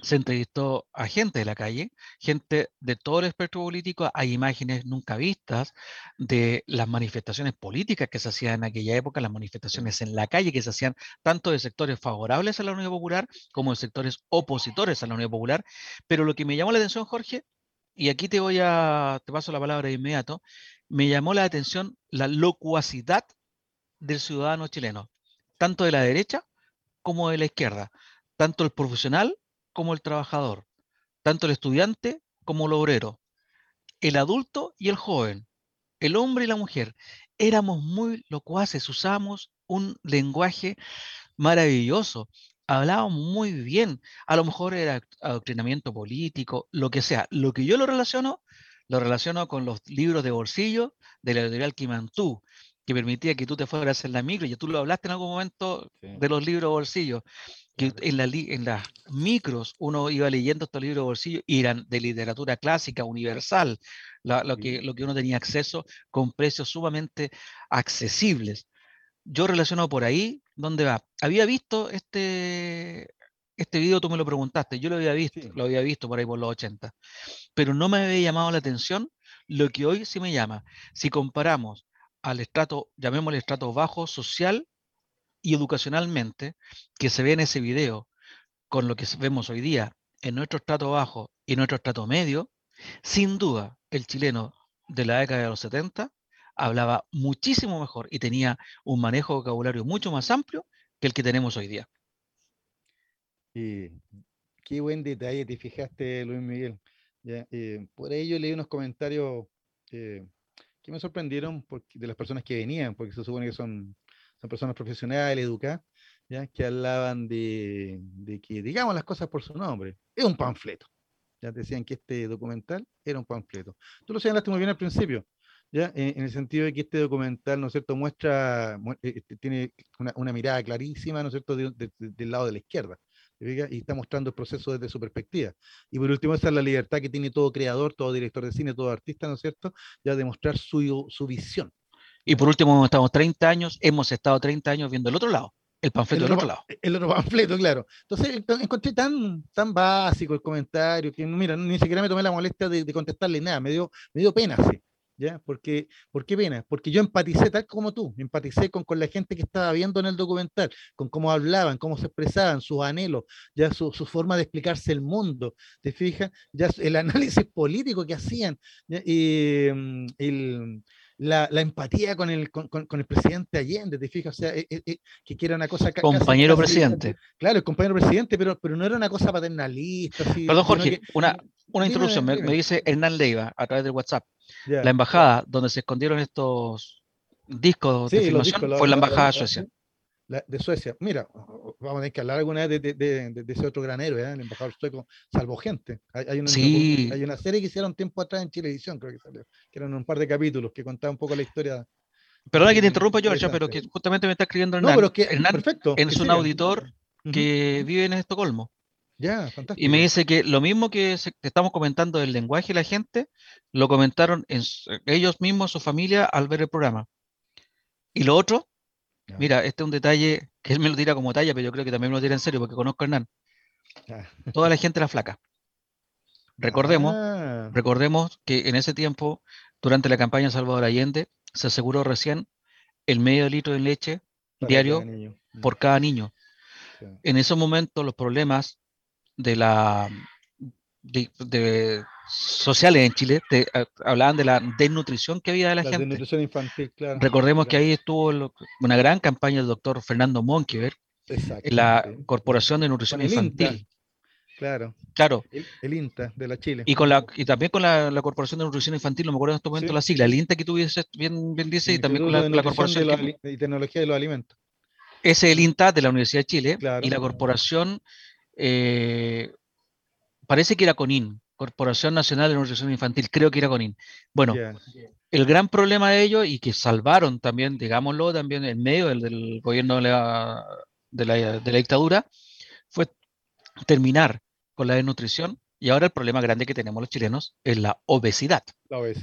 se entrevistó a gente de la calle, gente de todo el espectro político, hay imágenes nunca vistas de las manifestaciones políticas que se hacían en aquella época, las manifestaciones en la calle que se hacían tanto de sectores favorables a la Unión Popular como de sectores opositores a la Unión Popular. Pero lo que me llamó la atención, Jorge, y aquí te voy a, te paso la palabra de inmediato, me llamó la atención la locuacidad del ciudadano chileno, tanto de la derecha como de la izquierda, tanto el profesional como el trabajador, tanto el estudiante como el obrero, el adulto y el joven, el hombre y la mujer. Éramos muy locuaces, usamos un lenguaje maravilloso, hablábamos muy bien, a lo mejor era adoctrinamiento político, lo que sea. Lo que yo lo relaciono, lo relaciono con los libros de bolsillo de la editorial Kimantú, que permitía que tú te fueras en la micro, y tú lo hablaste en algún momento sí. de los libros de bolsillo, que en, la, en, las micros uno iba leyendo estos libros de bolsillo y eran de literatura clásica, universal, la, lo, que, lo que uno tenía acceso con precios sumamente accesibles. Yo relaciono por ahí, ¿dónde va? Había visto este, este video, tú me lo preguntaste, yo lo había visto, sí. lo había visto por ahí por los 80, pero no me había llamado la atención lo que hoy sí me llama. Si comparamos al estrato, llamémosle estrato bajo social y educacionalmente, que se ve en ese video, con lo que vemos hoy día en nuestro estrato bajo y nuestro estrato medio, sin duda el chileno de la década de los 70 hablaba muchísimo mejor y tenía un manejo vocabulario mucho más amplio que el que tenemos hoy día. Y qué buen detalle te fijaste, Luis Miguel. Ya, eh, por ello leí unos comentarios eh, que me sorprendieron de las personas que venían, porque se supone que son, son personas profesionales, educadas, ¿ya? que hablaban de, de, que digamos las cosas por su nombre. Es un panfleto. Ya decían que este documental era un panfleto. Tú lo señalaste muy bien al principio, ¿ya? En, en el sentido de que este documental, ¿no es cierto?, muestra, muestra tiene una, una, mirada clarísima, ¿no es cierto?, de, de, del lado de la izquierda. y está mostrando el proceso desde su perspectiva. Y por último, esa es la libertad que tiene todo creador, todo director de cine, todo artista, ¿no es cierto? Ya de mostrar su, su visión. Y por último, estamos 30 años, hemos estado 30 años viendo el otro lado, el panfleto del otro lado. El otro panfleto, claro. Entonces encontré tan, tan básico el comentario que, mira, ni siquiera me tomé la molestia de, contestarle nada, me dio, me dio pena, sí. ¿Ya? Porque, ¿Por qué pena? Porque yo empaticé tal como tú, empaticé con, con la gente que estaba viendo en el documental, con cómo hablaban, cómo se expresaban, sus anhelos, ya su, su forma de explicarse el mundo, ¿te fijas? Ya el análisis político que hacían, y mm, el, la, la, empatía con el, con, con, el presidente Allende, ¿te fijas? O sea, eh, eh, que era una cosa... Compañero presidente. Claro, el compañero presidente, pero, pero no era una cosa paternalista. Perdón, Jorge, una, una introducción. Me, me, dice Hernán Leiva a través del WhatsApp. La embajada donde se escondieron estos discos de filmación fue la embajada de Suecia de Suecia. Mira, vamos a tener que hablar alguna vez de, de, de, ese otro granero, ¿eh? el embajador sueco, salvo gente. Hay, una, hay, una, serie que hicieron tiempo atrás en Chilevisión, creo que salió, que eran un par de capítulos que contaba un poco la historia. Perdona que te interrumpa, George, pero que justamente me está escribiendo Hernán. No, pero que, Hernán perfecto, es un auditor que vive en Estocolmo. Ya, fantástico. Y me dice que lo mismo que, estamos comentando del lenguaje de la gente, lo comentaron en, ellos mismos, su familia, al ver el programa. Y lo otro, Mira, este es un detalle que él me lo tira como talla, pero yo creo que también me lo tira en serio porque conozco a Hernán. Toda la gente era flaca. Recordemos, ah. recordemos que en ese tiempo, durante la campaña Salvador Allende, se aseguró recién el medio litro de leche diario por cada niño. En esos momentos los problemas de la de sociales en Chile te, hablaban de la desnutrición que había de la, gente. Desnutrición infantil, claro. Recordemos que ahí estuvo una gran campaña del doctor Fernando Monkever en la Corporación de Nutrición Infantil. Claro. Claro. El, INTA de la Chile. Y, con la, y también con la, Corporación de Nutrición Infantil, no me acuerdo en este momento la sigla, el INTA que tú bien, bien dice, y también con la, Corporación de, y Tecnología de los Alimentos. Ese es el INTA de la Universidad de Chile y la Corporación, eh, parece que era CONIN, Corporación Nacional de Nutrición Infantil, creo que era CONIN. Bueno, el gran problema de ellos y que salvaron también, digámoslo, también en medio del, gobierno de la, de, la, dictadura, fue terminar con la desnutrición y ahora el problema grande que tenemos los chilenos es la obesidad.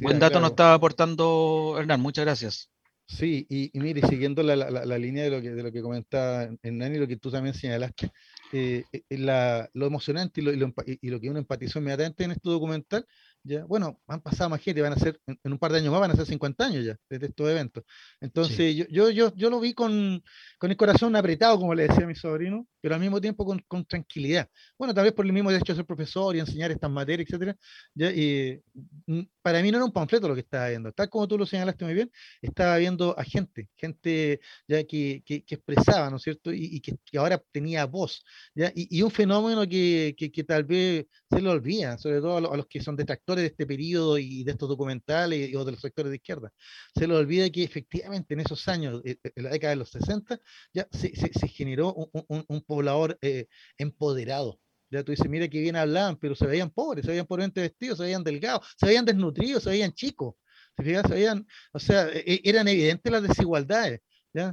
Buen dato nos estaba aportando Hernán, muchas gracias. Sí, y, mire, siguiendo la, la, línea de lo que, de lo que comentaba Hernán y lo que tú también señalaste, eh, eh, la, lo emocionante y lo, y, lo, que uno empatizó inmediatamente en este documental, ya, bueno, han pasado más gente, van a ser, en, un par de años más van a ser 50 años ya desde estos eventos. Entonces, yo, yo, yo, yo, lo vi con, con, el corazón apretado, como le decía a mi sobrino, pero al mismo tiempo con, con tranquilidad. Bueno, tal vez por el mismo hecho de ser profesor y enseñar estas materias, etcétera, y, mm, para mí no era un panfleto lo que estaba viendo, tal como tú lo señalaste muy bien, estaba viendo a gente, gente ya que, que, expresaba, ¿no es cierto? Y, que, ahora tenía voz, ¿ya? Y, un fenómeno que, que, tal vez se lo olvida, sobre todo a los, que son detractores de este periodo y de estos documentales o de los sectores de izquierda. Se lo olvida que efectivamente en esos años, eh, eh, en la década de los 60, ya se, se, generó un, un, poblador eh, empoderado, ya tú dices, mira que bien hablaban, pero se veían pobres, se veían pobremente vestidos, se veían delgados, se veían desnutridos, se veían chicos. ¿Se Se veían, o sea, e, e, eran evidentes las desigualdades.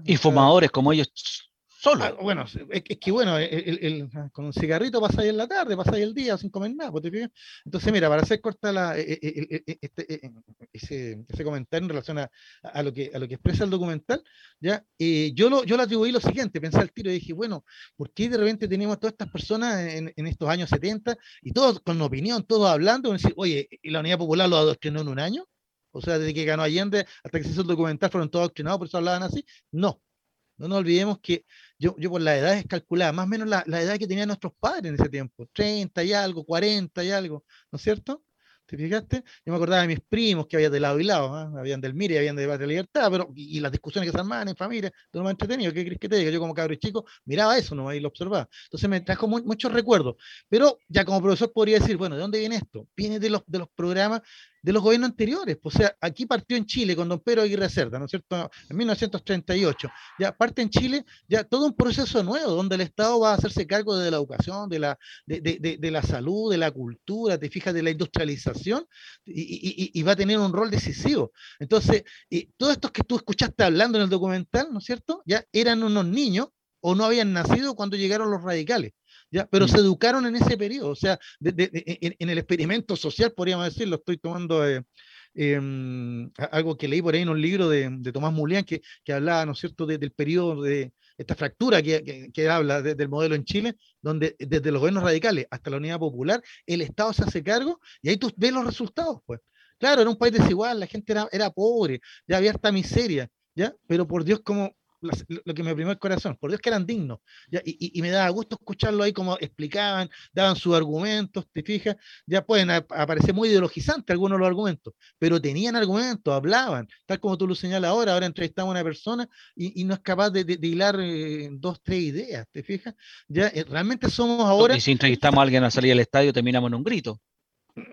Y fumadores como ellos Solo. Ah, bueno, es, que bueno, el, ah, con un cigarrito ahí en la tarde, ahí el día sin comer nada. Pues, Entonces, mira, para hacer corta la, e, e, e, este, ese, ese, comentario en relación a, a, lo que, a lo que expresa el documental, ¿ya? Eh, yo, lo, yo lo atribuí lo siguiente, pensé al tiro y dije, bueno, ¿por qué de repente tenemos todas estas personas en, en estos años 70 y todos con opinión, todos hablando, decir, oye, ¿y la Unidad Popular lo adoctrinó en un año? O sea, desde que ganó Allende hasta que se hizo el documental fueron todos adoctrinados, por eso hablaban así. No, no nos olvidemos que yo, yo por la edad es calculada, más o menos la, la edad que tenían nuestros padres en ese tiempo, 30 y algo, 40 y algo, ¿no es cierto? ¿Te fijaste? Yo me acordaba de mis primos que había de lado y lado, ¿eh? habían del MIR y habían de la Libertad, pero, y, las discusiones que se armaban en familia, todo lo más entretenido, ¿qué crees que te diga? Yo como cabro chico miraba eso, ¿no? Ahí lo observaba. Entonces me trajo muchos recuerdos, pero ya como profesor podría decir, bueno, ¿de dónde viene esto? Viene de los, de los programas de los gobiernos anteriores. Pues, o sea, aquí partió en Chile con don Pedro Aguirre Cerda, ¿no es cierto? En 1938. Ya parte en Chile ya todo un proceso nuevo, donde el Estado va a hacerse cargo de la educación, de la, de, la salud, de la cultura, te fijas, de la industrialización, y, y, va a tener un rol decisivo. Entonces, y todos estos que tú escuchaste hablando en el documental, ¿no es cierto? Ya eran unos niños o no habían nacido cuando llegaron los radicales. ¿Ya? Pero se educaron en ese periodo, o sea, en, el experimento social, podríamos decirlo, estoy tomando eh, em, algo que leí por ahí en un libro de, Tomás Mulián, que, que hablaba, ¿no es cierto?, del periodo de esta fractura que, que, habla del modelo en Chile, donde desde los gobiernos radicales hasta la unidad popular, el Estado se hace cargo y ahí tú ves los resultados, pues. Claro, era un país desigual, la gente era, era pobre, ya había esta miseria, ¿ya? Pero por Dios, como lo que me oprimió el corazón, por Dios que eran dignos, ¿ya? Y, y, me daba gusto escucharlo ahí como explicaban, daban sus argumentos, te fijas, ya pueden aparecer muy ideologizantes algunos de los argumentos, pero tenían argumentos, hablaban, tal como tú lo señalas ahora, ahora entrevistamos a una persona y, y no es capaz de, de, hilar eh, dos, tres ideas, ¿te fijas? Ya eh, realmente somos ahora... Y si entrevistamos a alguien a salir del estadio terminamos en un grito.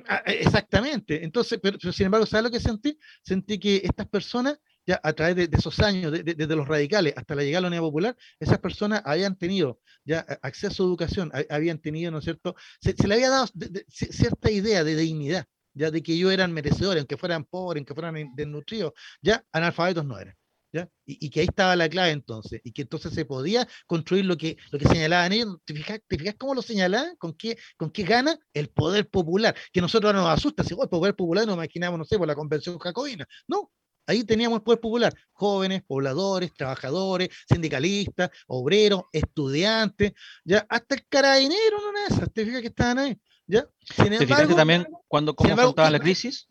Ah, e, exactamente. Entonces, pero, sin embargo, ¿sabes lo que sentí? Sentí que estas personas, ya a través de, esos años, desde los radicales hasta la llegada a la Unidad Popular, esas personas habían tenido ya acceso a educación, habían tenido, ¿no es cierto? Se, le había dado cierta idea de dignidad, ya de que ellos eran merecedores, aunque fueran pobres, aunque fueran desnutridos, ya analfabetos no eran. Y, que ahí estaba la clave entonces, y que entonces se podía construir lo que, lo que señalaban ellos. ¿Te fijas, ¿Te fijas cómo lo señalaban? ¿Con qué, ¿Con qué gana? El poder popular, que nosotros nos asusta, si el poder popular nos imaginamos, no sé, por la convención jacobina. No, ahí teníamos el poder popular, jóvenes, pobladores, trabajadores, sindicalistas, obreros, estudiantes, ya hasta el carabinero, no es esas, te fijas que estaban ahí. ¿Ya? Sin embargo, también cuando cómo afrontaba la crisis?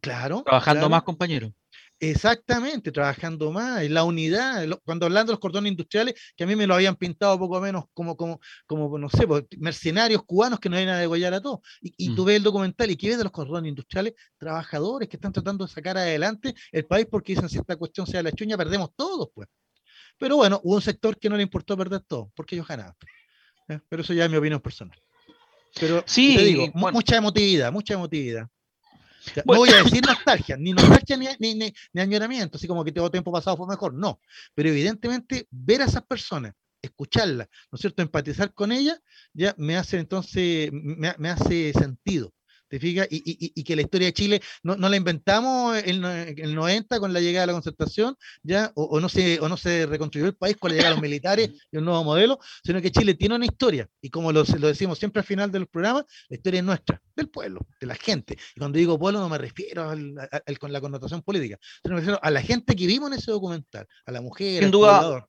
Claro. Trabajando más, compañero. Exactamente, trabajando más, en la unidad, cuando hablando de los cordones industriales, que a mí me lo habían pintado poco menos como, como, como no sé, pues, mercenarios cubanos que nos iban a degollar a todos. Y, y tú mm. ves el documental y ¿qué ves de los cordones industriales? Trabajadores que están tratando de sacar adelante el país porque dicen si esta cuestión sea la chuña, perdemos todos, pues. Pero bueno, hubo un sector que no le importó perder todo, porque ellos ganaban. Pero eso ya es mi opinión personal. Pero sí, te digo, mucha emotividad, mucha emotividad. No voy a decir nostalgia, ni nostalgia ni, ni, ni, añoramiento, así como que todo tiempo pasado fue mejor, no. Pero evidentemente ver a esas personas, escucharlas, ¿no es cierto?, empatizar con ellas, ya me hace entonces, me hace sentido. ¿Te fijas? Y, y, y, que la historia de Chile no, no la inventamos en el 90 con la llegada de la concertación, ¿ya? O, no se, o no se reconstruyó el país con la llegada de los militares y un nuevo modelo, sino que Chile tiene una historia. Y como lo, lo decimos siempre al final de los programas, la historia es nuestra, del pueblo, de la gente. Y cuando digo pueblo no me refiero al, con la connotación política, sino me refiero a la gente que vimos en ese documental, a la mujer, sin duda,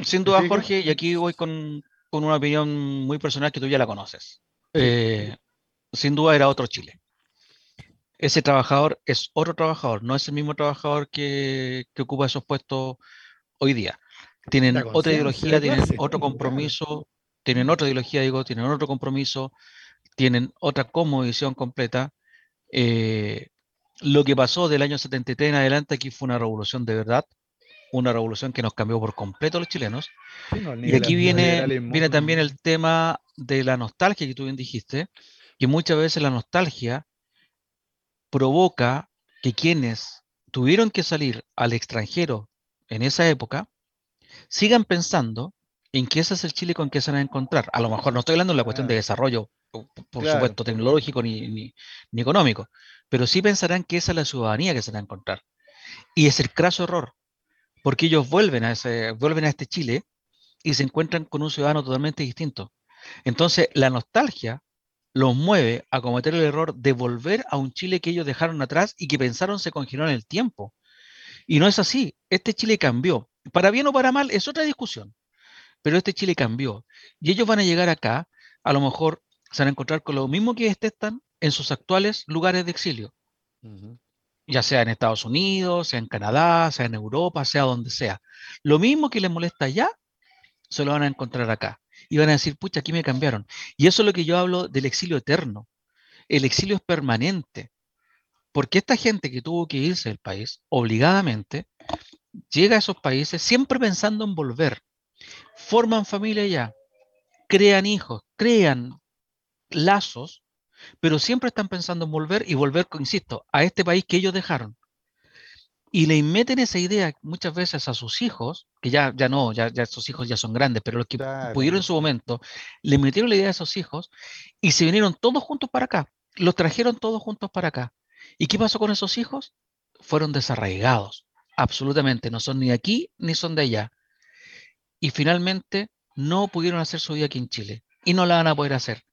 Sin duda, Jorge, y aquí voy con, con, una opinión muy personal que tú ya la conoces. Eh, sin duda era otro Chile. Ese trabajador es otro trabajador, no es el mismo trabajador que, ocupa esos puestos hoy día. Tienen otra ideología, tienen otro compromiso, tienen otra ideología, digo, tienen otro compromiso, tienen otra cosmovisión completa. Eh, lo que pasó del año 73 en adelante aquí fue una revolución de verdad, una revolución que nos cambió por completo a los chilenos. y aquí viene, viene también el tema de la nostalgia que tú bien dijiste, que muchas veces la nostalgia provoca que quienes tuvieron que salir al extranjero en esa época sigan pensando en que ese es el Chile con que se van a encontrar. A lo mejor no estoy hablando de la cuestión de desarrollo, por supuesto, tecnológico ni, ni, económico, pero sí pensarán que esa es la ciudadanía que se van a encontrar. Y es el craso error, porque ellos vuelven a, ese, vuelven a este Chile y se encuentran con un ciudadano totalmente distinto. Entonces, la nostalgia los mueve a cometer el error de volver a un Chile que ellos dejaron atrás y que pensaron se congeló en el tiempo. Y no es así. Este Chile cambió. Para bien o para mal es otra discusión. Pero este Chile cambió. Y ellos van a llegar acá, a lo mejor se van a encontrar con lo mismo que están en sus actuales lugares de exilio. Ya sea en Estados Unidos, sea en Canadá, sea en Europa, sea donde sea. Lo mismo que les molesta allá, se lo van a encontrar acá y van a decir, pucha, aquí me cambiaron. Y eso es lo que yo hablo del exilio eterno. El exilio es permanente, porque esta gente que tuvo que irse del país obligadamente, llega a esos países siempre pensando en volver. Forman familia ya, crean hijos, crean lazos, pero siempre están pensando en volver y volver, insisto, a este país que ellos dejaron y le meten esa idea muchas veces a sus hijos, que ya, ya no, ya, ya sus hijos ya son grandes, pero los que pudieron en su momento, le metieron la idea a esos hijos y se vinieron todos juntos para acá, los trajeron todos juntos para acá. ¿Y qué pasó con esos hijos? Fueron desarraigados, absolutamente, no son ni aquí ni son de allá. Y finalmente no pudieron hacer su vida aquí en Chile. y no la van a poder hacer.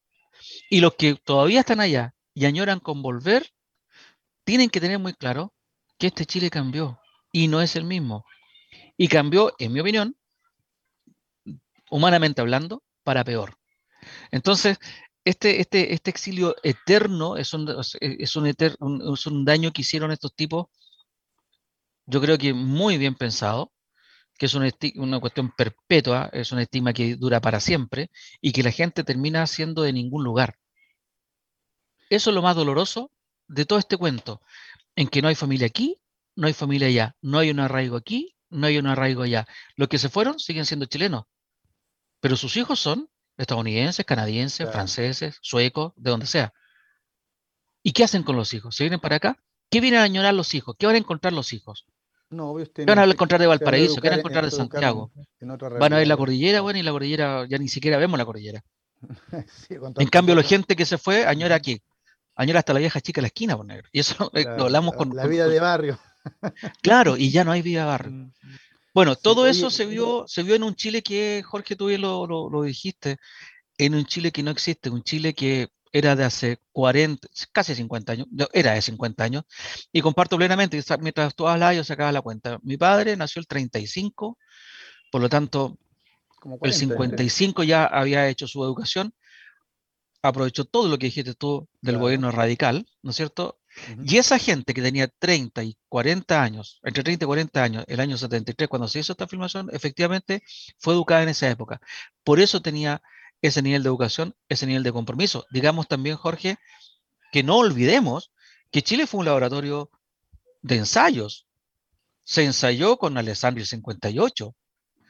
Y los que todavía están allá y añoran con volver, tienen que tener muy claro que este Chile cambió y no es el mismo. Y cambió, en mi opinión, humanamente hablando, para peor. Entonces, este, este, este exilio eterno es un, es un, un daño que hicieron estos tipos, yo creo que muy bien pensado, que es una, una, cuestión perpetua, es un estigma que dura para siempre y que la gente termina haciendo de ningún lugar. Eso es lo más doloroso de todo este cuento, en que no hay familia aquí, no hay familia allá, no hay un arraigo aquí, no hay un arraigo allá. Los que se fueron siguen siendo chilenos, pero sus hijos son estadounidenses, canadienses, franceses, suecos, de donde sea. ¿Y qué hacen con los hijos? ¿Se vienen para acá? ¿Qué vienen a añorar los hijos? ¿Qué van a encontrar los hijos? No, ¿Qué van a encontrar de Valparaíso? ¿Qué van a encontrar de Santiago? van a ver la cordillera, bueno, y la cordillera, ya ni siquiera vemos la cordillera. en cambio, la gente que se fue añora aquí añora hasta la vieja chica de la esquina, por negro. Y eso eh, lo hablamos con... La vida de barrio. claro, y ya no hay vida de barrio. Mm, bueno, todo eso se vio, se vio en un Chile que, Jorge, tú bien lo, lo, dijiste, en un Chile que no existe, un Chile que era de hace 40, casi 50 años, era de 50 años, y comparto plenamente, mientras tú hablabas yo sacaba la cuenta. Mi padre nació el 35, por lo tanto, el 55 ya había hecho su educación, aprovechó todo lo que dijiste tú del gobierno radical, ¿no es cierto? Y esa gente que tenía 30 y 40 años, entre 30 y 40 años, el año 73, cuando se hizo esta filmación, efectivamente fue educada en esa época. Por eso tenía ese nivel de educación, ese nivel de compromiso. Digamos también, Jorge, que no olvidemos que Chile fue un laboratorio de ensayos. Se ensayó con Alessandro el 58,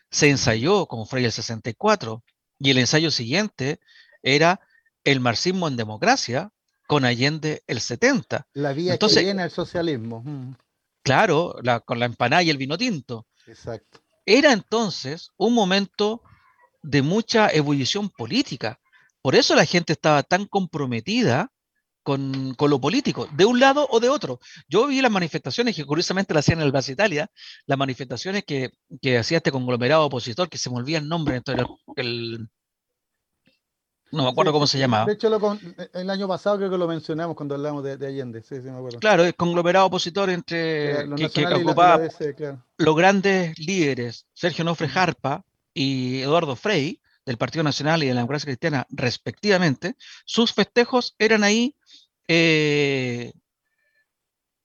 se ensayó con Frey el 64, y el ensayo siguiente era el marxismo en democracia con Allende el 70. La vía Entonces, que viene al socialismo. Mm. Claro, con la empanada y el vino tinto. Exacto. Era entonces un momento de mucha ebullición política. Por eso la gente estaba tan comprometida con, lo político, de un lado o de otro. Yo vi las manifestaciones que curiosamente las hacían en el Plaza Italia, las manifestaciones que, hacía este conglomerado opositor, que se me olvida el nombre, entonces el, no me acuerdo cómo se llamaba. De hecho, el año pasado creo que lo mencionamos cuando hablamos de, Allende. Sí, sí, me acuerdo. Claro, el conglomerado opositor entre que, ocupaba los grandes líderes, Sergio Nofre Jarpa y Eduardo Frei, del Partido Nacional y de la Democracia Cristiana, respectivamente, sus festejos eran ahí, eh,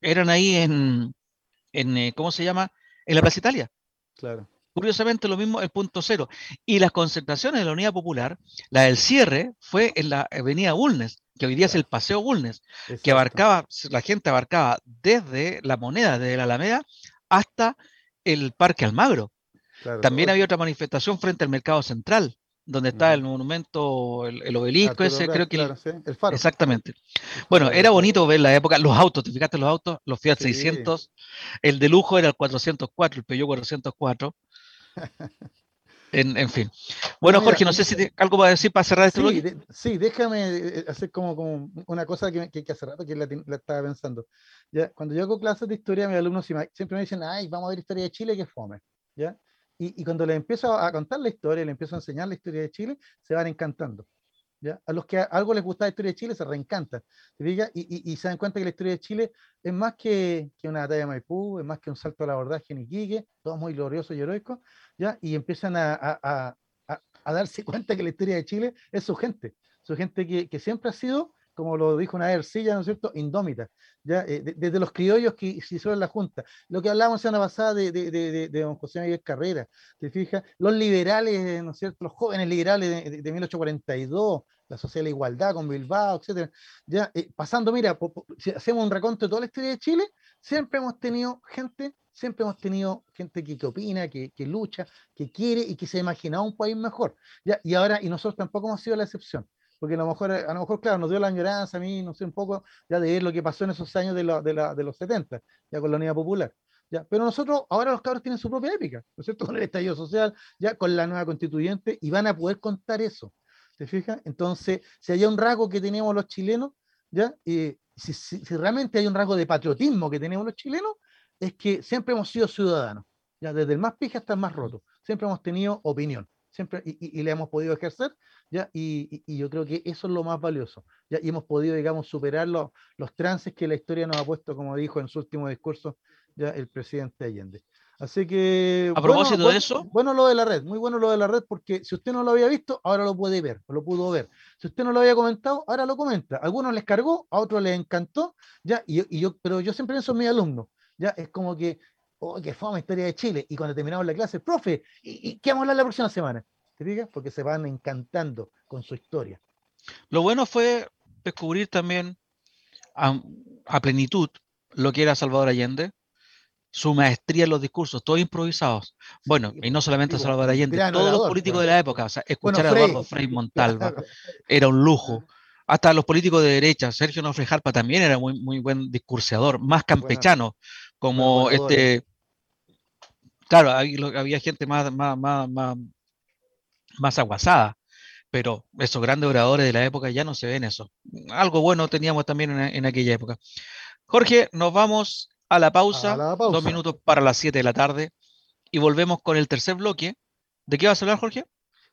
eran ahí en, en, eh, ¿cómo se llama? En la Plaza Italia. Claro. Curiosamente lo mismo el punto cero. Y las concentraciones de la Unidad Popular, la del cierre fue en la avenida Bulnes, que hoy día es el Paseo Bulnes, que abarcaba, la gente abarcaba desde la moneda, desde la Alameda, hasta el Parque Almagro. También había otra manifestación frente al Mercado Central, donde está el monumento, el, obelisco ese, creo que... el, faro. Exactamente. Bueno, era bonito ver la época, los autos, ¿te fijaste los autos? Los Fiat 600, el de lujo era el 404, el Peugeot 404, en, fin. Bueno, Jorge, no sé si algo va a decir para cerrar este sí, sí, déjame eh, hacer como, como una cosa que, que, hace rato que la, estaba pensando. ¿ya? Cuando yo hago clases de historia, mis alumnos siempre me dicen, ay, vamos a ver historia de Chile, que fome. ¿ya? Y, y, cuando les empiezo a contar la historia, les empiezo a enseñar la historia de Chile, se van encantando. A los que algo les gusta la historia de Chile se reencantan. Y, y, se dan cuenta que la historia de Chile es más que, que, una batalla de Maipú, es más que un salto al abordaje en Iquique, todo muy glorioso y heroico, ¿ya? y empiezan a, a, a, a, darse cuenta que la historia de Chile es su gente, su gente que, que siempre ha sido como lo dijo una Ercilla, ¿no es cierto?, indómita, ¿ya? Eh, desde los criollos que hicieron la Junta. Lo que hablábamos la semana pasada de, de, de, de don José Miguel Carrera, ¿te fijas? Los liberales, ¿no es cierto?, los jóvenes liberales de, 1842, la social de igualdad con Bilbao, etcétera. Ya, eh, pasando, mira, si hacemos un raconto de toda la historia de Chile, siempre hemos tenido gente, siempre hemos tenido gente que, que opina, que, que, lucha, que quiere y que se imagina un país mejor. ¿ya? Y ahora, y nosotros tampoco hemos sido la excepción porque a lo mejor, a lo mejor, claro, nos dio la añoranza a mí, no sé, un poco, ya de ver lo que pasó en esos años de, de, los 70, ya con la Unidad Popular. Ya, pero nosotros, ahora los cabros tienen su propia épica, ¿no es cierto? Con el estallido social, ya con la nueva constituyente, y van a poder contar eso. ¿Te fijas? Entonces, si hay un rasgo que teníamos los chilenos, ¿ya? y si, realmente hay un rasgo de patriotismo que tenemos los chilenos, es que siempre hemos sido ciudadanos, ya desde el más pija hasta el más roto, siempre hemos tenido opinión siempre, y, le hemos podido ejercer, ¿ya? Y, yo creo que eso es lo más valioso, ¿ya? Y hemos podido, digamos, superar los, los trances que la historia nos ha puesto, como dijo en su último discurso, ya el presidente Allende. Así que. A propósito de eso. Bueno, lo de la red, muy bueno lo de la red, porque si usted no lo había visto, ahora lo puede ver, lo pudo ver. Si usted no lo había comentado, ahora lo comenta. A algunos les cargó, a otros les encantó, ya, y, yo, pero yo siempre pienso en mis alumnos, ya, es como que, oh, que fue una historia de Chile, y cuando terminamos la clase, profe, ¿y, qué vamos a hablar la próxima semana? ¿Te digas? Porque se van encantando con su historia. Lo bueno fue descubrir también a, a plenitud lo que era Salvador Allende, su maestría en los discursos, todos improvisados. Bueno, y no solamente Salvador Allende, todos los políticos de la época, o sea, escuchar a Eduardo Frei Montalva era un lujo. Hasta los políticos de derecha, Sergio Nofre Jarpa también era muy, muy buen discurseador, más campechano, como este. Claro, había, gente más, más, más, más, aguasada, pero esos grandes oradores de la época ya no se ven eso. Algo bueno teníamos también en, en aquella época. Jorge, nos vamos a la pausa, dos minutos para las 7 de la tarde, y volvemos con el tercer bloque. ¿De qué vas a hablar, Jorge?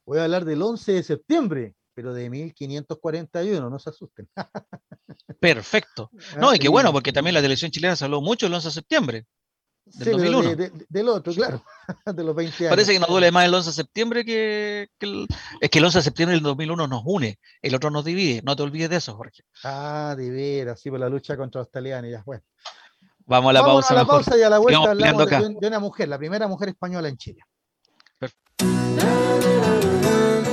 Voy a hablar del 11 de septiembre, pero de 1541, no se asusten. Perfecto. No, y qué bueno, porque también la televisión chilena se habló mucho el 11 de septiembre. Del 2001. del otro, claro, de los 20 años. Parece que nos duele más el 11 de septiembre que, el, es que el 11 de septiembre del 2001 nos une, el otro nos divide, no te olvides de eso, Jorge. Ah, de veras, sí, por la lucha contra los italianos, ya, bueno. Vamos a la pausa. A la pausa y a la vuelta hablamos de, una mujer, la primera mujer española en Chile.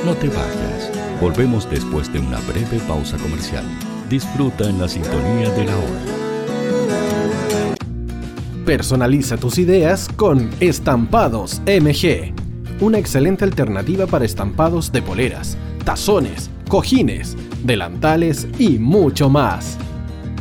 No te vayas. Volvemos después de una breve pausa comercial. Disfruta en la sintonía de la hora. Personaliza tus ideas con Estampados MG. Una excelente alternativa para estampados de poleras, tazones, cojines, delantales y mucho más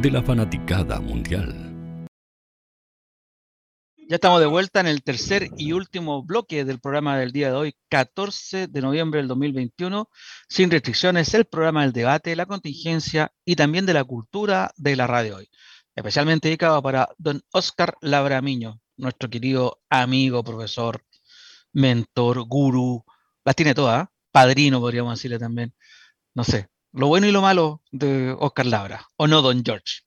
de la fanaticada mundial. Ya estamos de vuelta en el tercer y último bloque del programa del día de hoy, 14 de noviembre del 2021, sin restricciones, el programa del debate, la contingencia y también de la cultura de la radio hoy, especialmente dedicado para don Oscar Labramiño, nuestro querido amigo, profesor, mentor, gurú, las tiene todas, ¿eh? padrino podríamos decirle también, no sé, lo bueno y lo malo de Oscar Labra, o no, don George.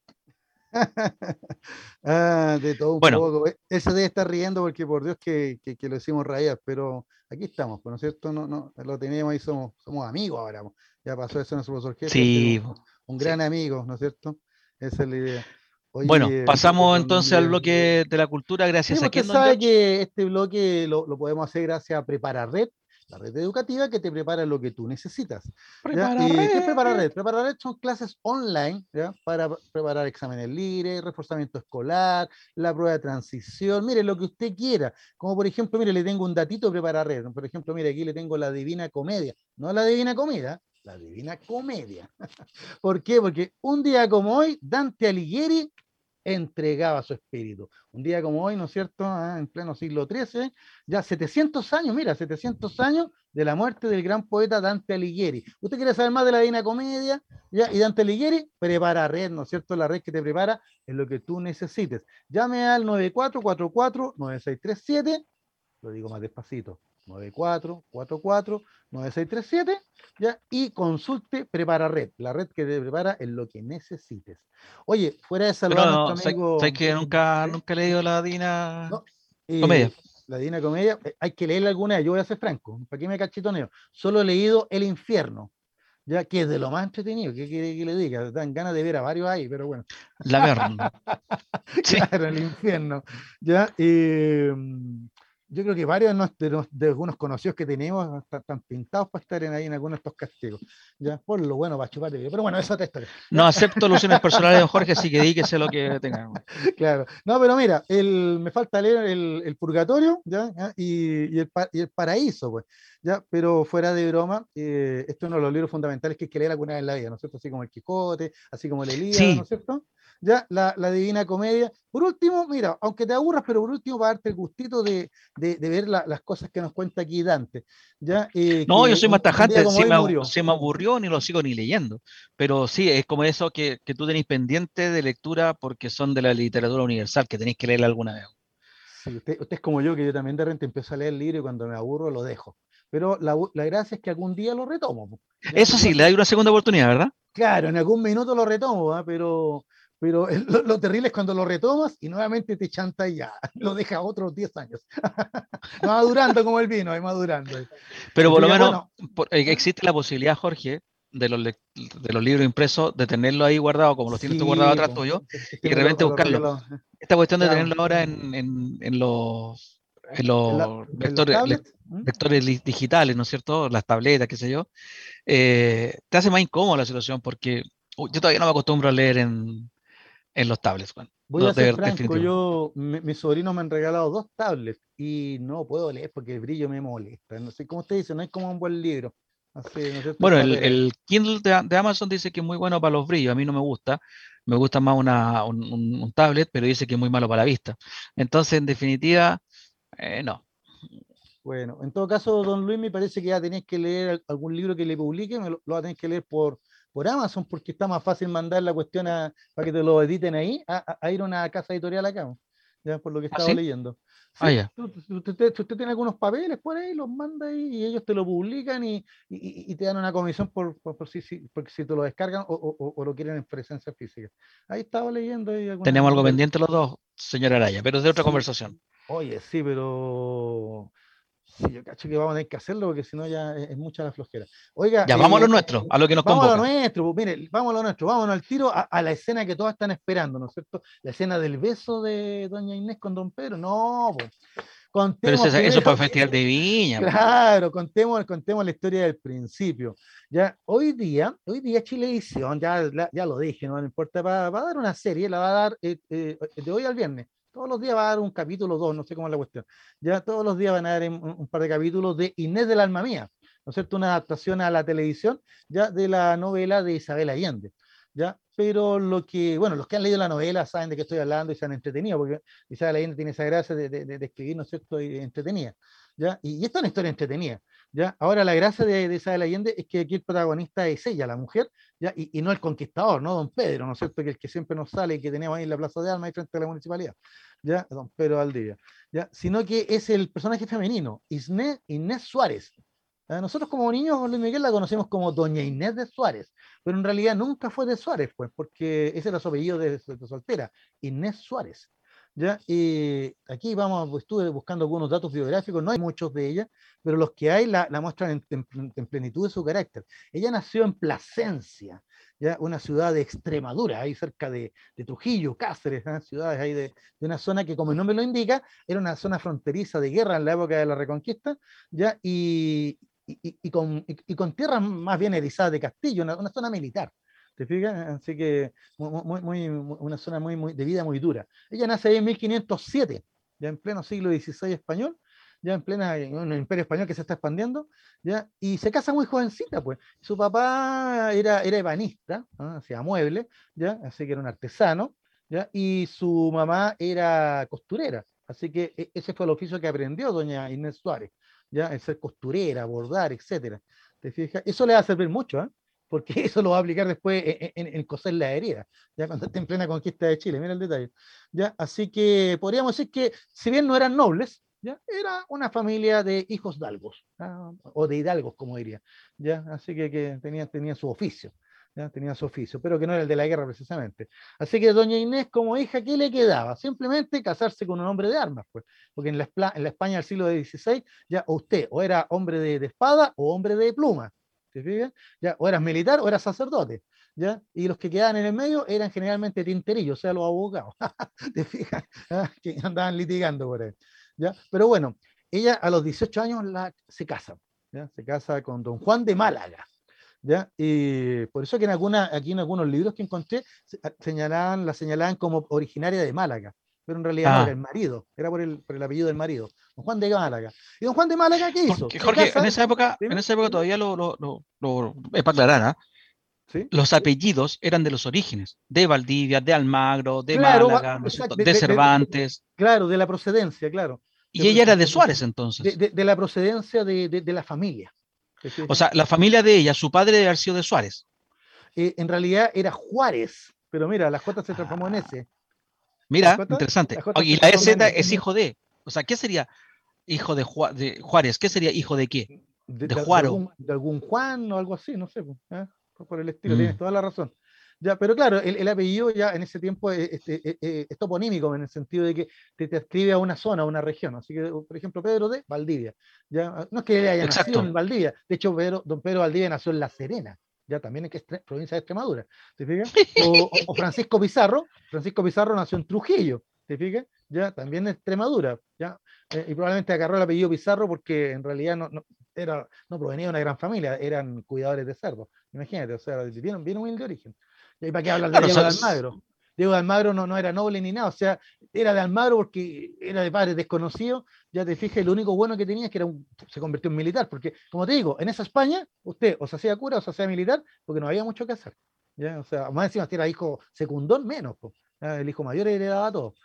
ah, de todo un Bueno. poco. E- Ese debe estar riendo porque por Dios que, que, que lo hicimos rayar, pero aquí estamos, ¿no es cierto? No, no, lo tenemos y somos, somos amigos ahora. Ya pasó eso en nuestro profesor Sí, un gran amigo, ¿no es cierto? Esa es la idea. Bueno, Oye, pasamos entonces al bloque de la cultura, Sí, gracias a porque quien sabe George? que este bloque lo, lo podemos hacer gracias a Prepara Red, la red educativa que te prepara lo que tú necesitas. Prepara ¿Y qué es Red. Prepara Red? Prepara Red son clases online ¿ya? para preparar exámenes libres, reforzamiento escolar, la prueba de transición, mire, lo que usted quiera. Como por ejemplo, mire, le tengo un datito de Prepara Red. Por ejemplo, mire, aquí le tengo la Divina Comedia. No la Divina Comida, la Divina Comedia. ¿Por qué? Porque un día como hoy, Dante Alighieri entregaba su espíritu. Un día como hoy, ¿no es cierto? Ah, en pleno siglo XIII, ya 700 años, mira, 700 años de la muerte del gran poeta Dante Alighieri. ¿Usted quiere saber más de la Divina Comedia? ¿Ya? Y Dante Alighieri prepara red, ¿no es cierto? La red que te prepara es lo que tú necesites. Llame al 9444-9637, lo digo más despacito, 9444-9637, ¿ya? Y consulte Prepara Red, la red que te prepara en lo que necesites. Oye, fuera de saludar a Pero nuestro sé- amigo... sé que nunca, nunca he leído la Dina Eh, Comedia. La Divina Comedia, eh, hay que leerla alguna vez, yo voy a ser franco, ¿para qué me cachitoneo? Solo he leído El Infierno, ya que es de lo más entretenido, ¿qué quiere que le diga? Dan ganas de ver a varios ahí, pero bueno. La Verne. Claro, El Infierno. Ya, eh, yo creo que varios de, algunos conocidos que tenemos están, pintados para estar en ahí en algunos de estos castigos. Ya, por lo bueno, para chuparte. Pero bueno, esa es otra historia. No acepto alusiones personales de don Jorge, así que di que sé lo que tenga. Claro. No, pero mira, el, me falta leer el, Purgatorio ¿ya? Y, el, y, el, Paraíso, pues. ¿Ya? Pero fuera de broma, eh, esto es uno de los libros fundamentales que hay que leer alguna vez en la vida, ¿no es cierto? Así como el Quijote, así como el Elías, ¿no es cierto? ya la, Divina Comedia. Por último, mira, aunque te aburras, pero por último, para darte el gustito de, ver las cosas que nos cuenta aquí Dante. ¿ya? Eh, no, yo soy más tajante, se me, se me, aburrió, ni lo sigo ni leyendo. Pero sí, es como eso que, tú tenéis pendiente de lectura porque son de la literatura universal, que tenéis que leer alguna vez. Sí, usted, es como yo, que yo también de repente empiezo a leer el libro y cuando me aburro lo dejo. Pero la, gracia es que algún día lo retomo. Eso sí, le doy una segunda oportunidad, ¿verdad? Claro, en algún minuto lo retomo, pero, pero lo, terrible es cuando lo retomas y nuevamente te chanta y ya, lo deja otros 10 años. madurando como el vino, ahí madurando. Pero por lo menos eh, existe la posibilidad, Jorge, de los, de los libros impresos, de tenerlo ahí guardado, como los tienes tú guardados atrás tuyo, y de repente buscarlo. Esta cuestión de tenerlo ahora en, en, en los, en los vectores, vectores, digitales, ¿no es cierto? Las tabletas, qué sé yo, eh, te hace más incómoda la situación porque yo todavía no me acostumbro a leer en, en los tablets, Juan. Voy a ser franco, yo, mis sobrinos me han regalado dos tablets y no puedo leer porque el brillo me molesta. No sé cómo usted dice, no es como un buen libro. bueno, el, Kindle de, Amazon dice que es muy bueno para los brillos, a mí no me gusta, me gusta más una, un, tablet, pero dice que es muy malo para la vista. Entonces, en definitiva, eh, no. Bueno, en todo caso, don Luis, me parece que ya tenéis que leer algún libro que le publique, lo, lo tener que leer por, por Amazon porque está más fácil mandar la cuestión a, para que te lo editen ahí, a, ir a una casa editorial acá, ya por lo que ¿Ah, estaba leyendo. ah, ya. Usted, tiene algunos papeles por ahí, los manda ahí y ellos te lo publican y, y, te dan una comisión por, por, si, porque si te lo descargan o, o, lo quieren en presencia física. Ahí estaba leyendo. Tenemos algo pendiente los dos, señora Araya, pero es de otra conversación. Oye, sí, pero Sí, yo cacho que vamos a tener que hacerlo porque si no ya es, mucha la flojera. Oiga. Ya, vamos a lo eh, nuestro, a lo que nos vamos convoca. Vamos a lo nuestro, pues, mire, vamos a lo nuestro, vámonos al tiro a, la escena que todos están esperando, ¿no es cierto? La escena del beso de doña Inés con don Pedro. No, pues. Contemos Pero eso, fue Festival de Viña. Pues. Claro, contemos, contemos la historia del principio. Ya, hoy día, hoy día Chilevisión, ya, ya lo dije, no, importa, va, a dar una serie, la va a dar eh, eh, de hoy al viernes, todos los días va a dar un capítulo, dos, no sé cómo es la cuestión. Ya todos los días van a dar un, par de capítulos de Inés del Alma Mía, ¿no es cierto? Una adaptación a la televisión ya de la novela de Isabel Allende. ¿Ya? Pero lo que, bueno, los que han leído la novela saben de qué estoy hablando y se han entretenido, porque Isabel Allende tiene esa gracia de, de, escribir, ¿no es cierto?, y entretenida. ¿Ya? Y, y esta es una historia entretenida. ¿ya? Ahora, la gracia de, de Isabel Allende es que aquí el protagonista es ella, la mujer, ¿ya? Y, no el conquistador, ¿no? Don Pedro, ¿no es cierto? Que el que siempre nos sale y que tenemos ahí en la Plaza de Alma, ahí frente a la municipalidad, ¿ya? Don Pedro Aldía, ¿ya? Sino que es el personaje femenino, Inés, Inés Suárez. Nosotros como niños, Luis Miguel la conocemos como Doña Inés de Suárez, pero en realidad nunca fue de Suárez, pues, porque ese era su apellido de, de soltera, Inés Suárez. ¿Ya? Y aquí vamos, pues, estuve buscando algunos datos biográficos, no hay muchos de ella, pero los que hay la, muestran en, plenitud de su carácter. Ella nació en Plasencia, ¿ya? una ciudad de Extremadura, ahí cerca de, Trujillo, Cáceres, ¿eh? ciudades ahí de, una zona que, como el nombre lo indica, era una zona fronteriza de guerra en la época de la Reconquista, ¿ya? Y, y, con, tierras más bien erizadas de castillo, una zona militar. ¿Te fijas? Así que muy, muy, una zona muy, muy, de vida muy dura. Ella nace ahí en 1507, ya en pleno siglo XVI español, ya en plena, un imperio español que se está expandiendo, ya, y se casa muy jovencita, pues. Su papá era, era ebanista, hacía muebles, ya, así que era un artesano, ya, y su mamá era costurera, así que e, ese fue el oficio que aprendió doña Inés Suárez, ya, el ser costurera, bordar, etcétera. ¿Te fijas? Eso le va a servir mucho, ¿eh? Porque eso lo va a aplicar después en, coser la herida, ya cuando esté en plena conquista de Chile, mira el detalle. ¿ya? Así que podríamos decir que, si bien no eran nobles, ¿ya? era una familia de hijos dalgos, o de hidalgos, como diría. ¿ya? Así que, que tenía, tenía su oficio. ¿ya? Tenía su oficio, pero que no era el de la guerra precisamente. Así que doña Inés como hija, ¿qué le quedaba? Simplemente casarse con un hombre de armas, pues, porque en la, en la España del siglo XVI, ya usted o era hombre de, de espada o hombre de pluma. ¿Te Ya, o eras militar o eras sacerdote, ¿ya? Y los que quedaban en el medio eran generalmente tinterillos, o sea, los abogados, ¿te fijas? ¿Ah? Que andaban litigando por ahí, ¿ya? Pero bueno, ella a los 18 años la, se casa, ¿ya? se casa con don Juan de Málaga. ¿Ya? Y por eso que en alguna, aquí en algunos libros que encontré señalaban, la señalaban como originaria de Málaga, pero en realidad no ah. era el marido, era por el, por el, apellido del marido, don Juan de Málaga. ¿Y don Juan de Málaga qué hizo? Jorge, en esa época, en esa época todavía lo, lo, lo, es para aclarar, ¿ah? Los apellidos eran de los orígenes, de Valdivia, de Almagro, de Málaga, de, Cervantes. claro, de la procedencia, claro. Y ella era de Suárez entonces. De, la procedencia de, la familia. O sea, la familia de ella, su padre debe haber sido de Suárez. Eh, en realidad era Juárez, pero mira, la J se transformó en S. Mira, interesante. y la EZ es hijo de. O sea, ¿qué sería hijo de, Juárez? ¿Qué sería hijo de qué? De, de Juaro. De algún, Juan o algo así, no sé. ¿eh? por el estilo, tienes mm. toda la razón. Ya, pero claro, el, apellido ya en ese tiempo es, este, es, toponímico en el sentido de que te, te, escribe a una zona, a una región. Así que, por ejemplo, Pedro de Valdivia. ¿ya? No es que haya nacido en Valdivia. De hecho, Pedro, don Pedro Valdivia nació en La Serena, ya también en que es provincia de Extremadura. ¿Te fijas? O, Francisco Pizarro. Francisco Pizarro nació en Trujillo. ¿Te fijas? Ya también en Extremadura. ¿ya? Eh, y probablemente agarró el apellido Pizarro porque en realidad no, no, era, no provenía de una gran familia, eran cuidadores de cerdos. Imagínate, o sea, viene, viene muy de origen. ¿Y para qué hablar de Diego de Almagro? Diego de Almagro no, no era noble ni nada, o sea, era de Almagro porque era de padres desconocidos, ya te fijas, lo único bueno que tenía es que era un, se convirtió en militar, porque como te digo, en esa España, usted o se hacía cura o se hacía militar, porque no había mucho que hacer. ¿ya? O sea, más encima si era hijo secundón, menos, el hijo mayor heredaba todo.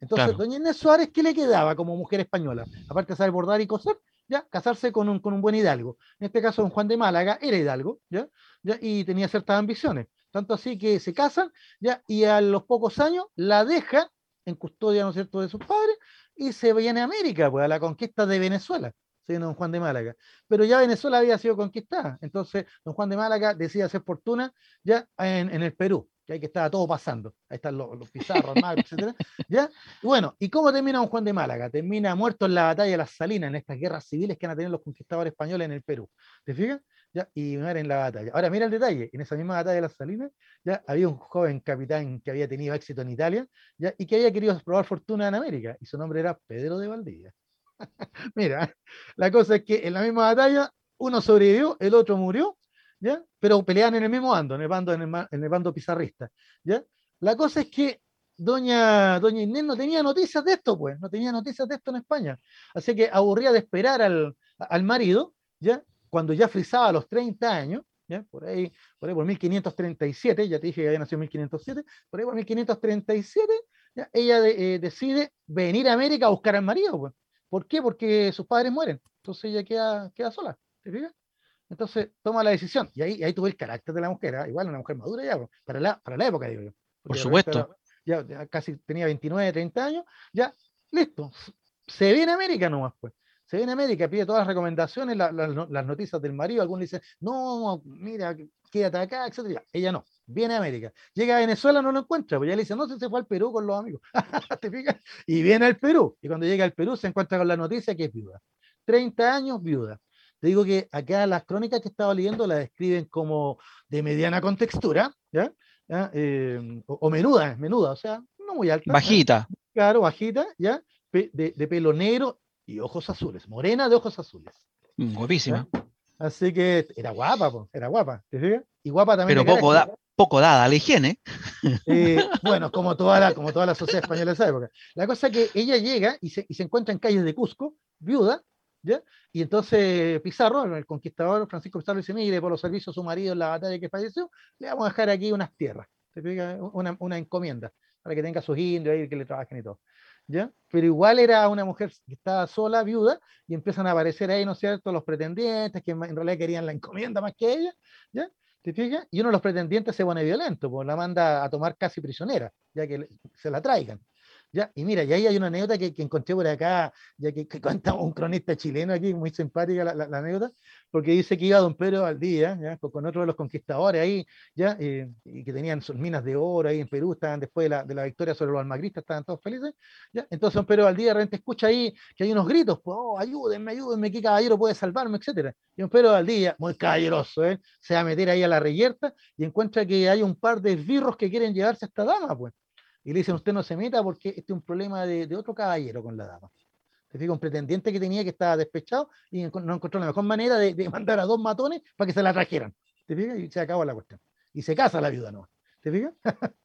Entonces, doña Inés Suárez, ¿qué le quedaba como mujer española? Aparte de saber bordar y coser, ya, casarse con un, con un buen hidalgo. En este caso, don Juan de Málaga era hidalgo, ¿ya? ¿ya? Y tenía ciertas ambiciones. Tanto así que se casan, ¿ya? Y a los pocos años la deja en custodia, ¿no cierto?, de sus padres y se viene a América, pues a la conquista de Venezuela, siendo don Juan de Málaga. Pero ya Venezuela había sido conquistada, entonces don Juan de Málaga decide hacer fortuna ya en, el Perú, que ahí que estaba todo pasando. Ahí están los, los pizarros, etc. ¿Ya? bueno, ¿y cómo termina don Juan de Málaga? Termina muerto en la batalla de las Salinas, en estas guerras civiles que van a tener los conquistadores españoles en el Perú. ¿Te fijas? Y muere en la batalla. Ahora mira el detalle, en esa misma batalla de las Salinas, ya había un joven capitán que había tenido éxito en Italia, ya, y que había querido probar fortuna en América, y su nombre era Pedro de Valdivia. mira, la cosa es que en la misma batalla uno sobrevivió, el otro murió, ¿ya? pero peleaban en el mismo bando, en el bando, en el, bando pizarrista. ¿ya? La cosa es que doña, doña Inés no tenía noticias de esto, pues, no tenía noticias de esto en España. Así que aburría de esperar al, al marido, ¿ya? Cuando ya frisaba los 30 años, ¿ya? Por, ahí, por ahí por 1537, ya te dije que había nacido en 1507, por ahí por 1537, ¿ya? ella eh, decide venir a América a buscar al marido. Pues. ¿Por qué? Porque sus padres mueren. Entonces ella queda, queda sola. ¿Te fijas? Entonces toma la decisión. Y ahí, ahí tuve el carácter de la mujer. ¿eh? Igual una mujer madura ya, pues, para la, para la época, digo yo. Por supuesto. Ya, ya, casi tenía 29, 30 años. Ya, listo. Se viene a América nomás, pues se viene a América, pide todas las recomendaciones, las noticias del marido, algunos dicen, no, mira, quédate acá, etc. Ella no, viene a América. Llega a Venezuela, no lo encuentra, pues ya le dice, no, se fue al Perú con los amigos. ¿Te fijas? Y viene al Perú. Y cuando llega al Perú se encuentra con la noticia que es viuda. 30 años viuda. Te digo que acá las crónicas que estaba leyendo la describen como de mediana contextura, ¿ya? Eh, o, menuda, menuda, o sea, no muy alta. Bajita. Claro, bajita, ¿ya? de, de, pelo negro y ojos azules, morena de ojos azules. Mm, guapísima. Así que era guapa, era guapa. Y guapa también. Pero poco, poco dada a la higiene. Eh, bueno, como toda, la, como toda la sociedad española de esa época. La cosa es que ella llega y se, y se encuentra en calles de Cusco, viuda, ¿ya? Y entonces Pizarro, el conquistador Francisco Pizarro, dice, mire, por los servicios de su marido en la batalla que falleció, le vamos a dejar aquí unas tierras, una, una encomienda, para que tenga sus indios ahí, que le trabajen y todo. Pero igual era una mujer que estaba sola, viuda, y empiezan a aparecer ahí, ¿no cierto?, los pretendientes que en realidad querían la encomienda más que ella, ¿ya? ¿Te fijas? Y uno de los pretendientes se pone violento, pues la manda a tomar casi prisionera, ya que se la traigan. ¿Ya? Y mira, y ahí hay una anécdota que, que encontré por acá, ya que, cuenta un cronista chileno aquí, muy simpática la, la, anécdota, porque dice que iba don Pedro Valdía, ¿ya? Con, otro de los conquistadores ahí, ¿ya? Eh, y que tenían sus minas de oro ahí en Perú, estaban después de la, de la victoria sobre los almagristas, estaban todos felices, ¿ya? Entonces don Pedro Valdía de repente escucha ahí que hay unos gritos, pues, oh, ayúdenme, ayúdenme, qué caballero puede salvarme, etcétera. Y don Pedro Valdía, muy caballeroso, ¿eh? se va a meter ahí a la reyerta y encuentra que hay un par de esbirros que quieren llevarse a esta dama, pues y le dicen, usted no se meta porque este es un problema de, otro caballero con la dama. Te fijas, un pretendiente que tenía que estaba despechado y no encontró la mejor manera de, mandar a dos matones para que se la trajeran. ¿Te fijas? Y se acabó la cuestión. Y se casa la viuda, ¿no? ¿Te fijas?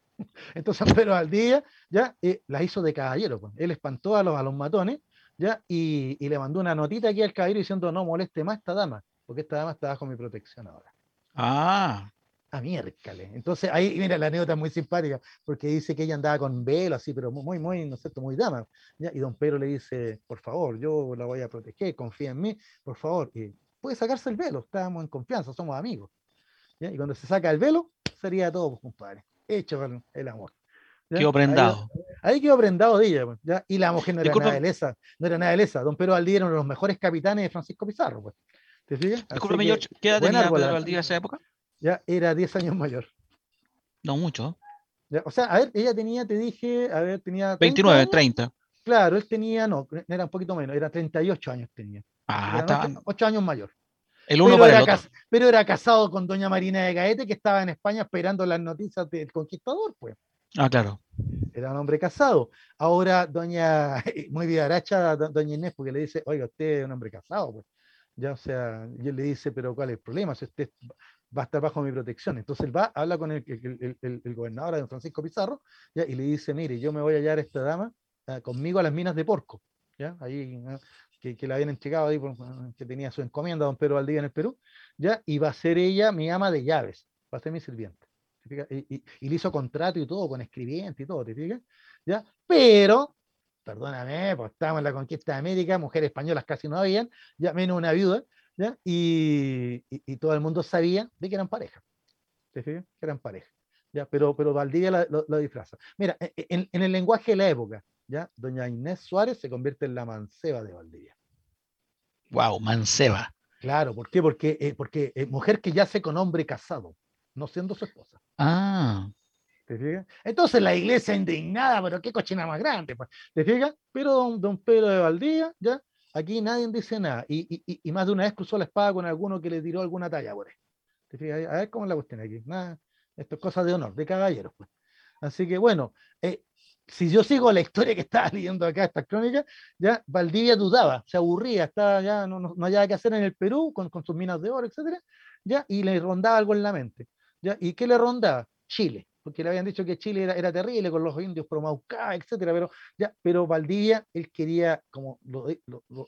Entonces Pedro al día ya eh, la hizo de caballero. Pues. Él espantó a los, a los matones ya y, y, le mandó una notita aquí al caballero diciendo no moleste más a esta dama, porque esta dama está bajo mi protección ahora. Ah. A miércoles. Entonces ahí, mira, la anécdota es muy simpática, porque dice que ella andaba con velo, así, pero muy, muy, no sé, muy dama. ¿ya? Y don Pedro le dice, por favor, yo la voy a proteger, confía en mí, por favor. Y puede sacarse el velo, estamos en confianza, somos amigos. ¿ya? Y cuando se saca el velo, sería todo, pues, compadre hecho el amor. Quedó prendado. Ahí, quedó prendado de ella, pues, ¿ya? y la mujer no era nada de lesa, no era nada de lesa. Don Pedro Valdía era uno de los mejores capitanes de Francisco Pizarro, pues. ¿Te fijas? Disculpe, George, ¿qué edad tenía Pedro Valdía en esa época? Ya era 10 años mayor. No mucho. ¿Ya? O sea, a ver, ella tenía, te dije, a ver, tenía. 29, 30. Claro, él tenía, no, era un poquito menos, era 38 años tenía. Ah, está. 8 años mayor. El uno pero, para era el otro. pero era casado con doña Marina de Gaete, que estaba en España esperando las noticias del conquistador, pues. Ah, claro. Era un hombre casado. Ahora, doña, muy vivaracha, doña Inés, porque le dice, oiga, usted es un hombre casado, pues. Ya, o sea, y él le dice, pero ¿cuál es el problema? Si usted va a estar bajo mi protección. Entonces él va, habla con el, el, el, el gobernador, don Francisco Pizarro, ¿ya? y le dice, mire, yo me voy a hallar a esta dama uh, conmigo a las minas de Porco. ¿ya? Ahí, uh, que, que, la habían entregado ahí, por, que tenía su encomienda don Pedro Valdía en el Perú, ¿ya? y va a ser ella mi ama de llaves, va a ser mi sirviente. Y, y, y, le hizo contrato y todo, con escribiente y todo, ¿te fijas? ¿Ya? Pero, perdóname, pues estábamos en la conquista de América, mujeres españolas casi no habían, ya menos una viuda, ¿ya? Y, y, todo el mundo sabía de que eran pareja. ¿Te fijas? Que eran pareja. ¿ya? Pero, pero Valdivia lo, lo, lo disfraza. Mira, en, en, el lenguaje de la época, ¿ya? Doña Inés Suárez se convierte en la manceba de Valdivia. Wow, manceba. Claro, ¿por qué? Porque, eh, porque eh, mujer que yace con hombre casado, no siendo su esposa. Ah. Entonces la iglesia indignada, pero qué cochina más grande, pues. ¿Te fijas? Pero don, don Pedro de Valdivia, ¿ya? Aquí nadie dice nada. Y, más de una vez cruzó la espada con alguno que le tiró alguna talla por ahí. ¿Te fijas? A ver cómo es la cuestión aquí. Nada, esto es cosa de honor, de caballeros. Pues. Así que bueno, eh, si yo sigo la historia que estaba leyendo acá, esta crónica, ya Valdivia dudaba, se aburría, estaba ya no, no, no había que hacer en el Perú con, con sus minas de oro, etcétera, ya, y le rondaba algo en la mente. ¿ya? ¿Y qué le rondaba? Chile porque le habían dicho que Chile era, era terrible con los indios Promaucá, etcétera, pero, ya, pero Valdivia, él quería, como lo,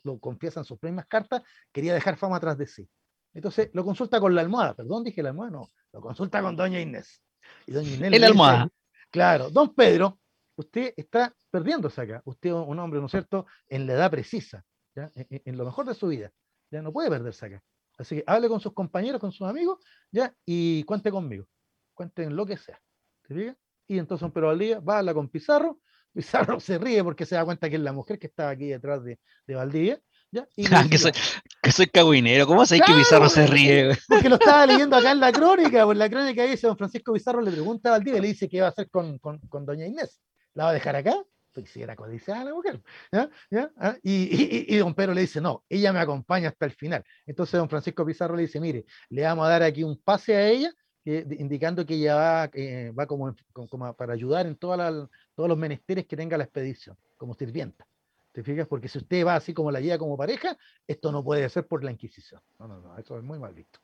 lo, confiesa en sus primeras cartas, quería dejar fama atrás de sí. Entonces lo consulta con la almohada, perdón, dije la almohada, no, lo consulta con doña Inés. Y doña Inés ¿En la almohada? Dice, claro, don Pedro, usted está perdiéndose acá, usted es un hombre, ¿no es cierto?, en la edad precisa, ¿ya? En, en, lo mejor de su vida, ya no puede perderse acá. Así que hable con sus compañeros, con sus amigos, ya, y cuente conmigo, cuenten lo que sea. ¿Te fijas? Y entonces un Pedro Valdivia va a hablar con Pizarro, Pizarro se ríe porque se da cuenta que es la mujer que estaba aquí detrás de, de Valdivia. ¿ya? Y ah, que, soy, que soy cagüinero, ¿cómo sabéis claro, que Pizarro se ríe? Porque lo estaba leyendo acá en la crónica, pues la crónica dice, don Francisco Pizarro le pregunta a Valdivia le dice qué va a hacer con, con, con doña Inés. ¿La va a dejar acá? Pues si era codiciada la mujer. ¿ya? ¿ya? ¿Ah? Y, y, y, don Pedro le dice, no, ella me acompaña hasta el final. Entonces don Francisco Pizarro le dice, mire, le vamos a dar aquí un pase a ella indicando que ella va, eh, va como, como, para ayudar en toda la, todos los menesteres que tenga la expedición, como sirvienta. ¿Te fijas? Porque si usted va así como la guía como pareja, esto no puede ser por la Inquisición. No, no, no, eso es muy mal visto.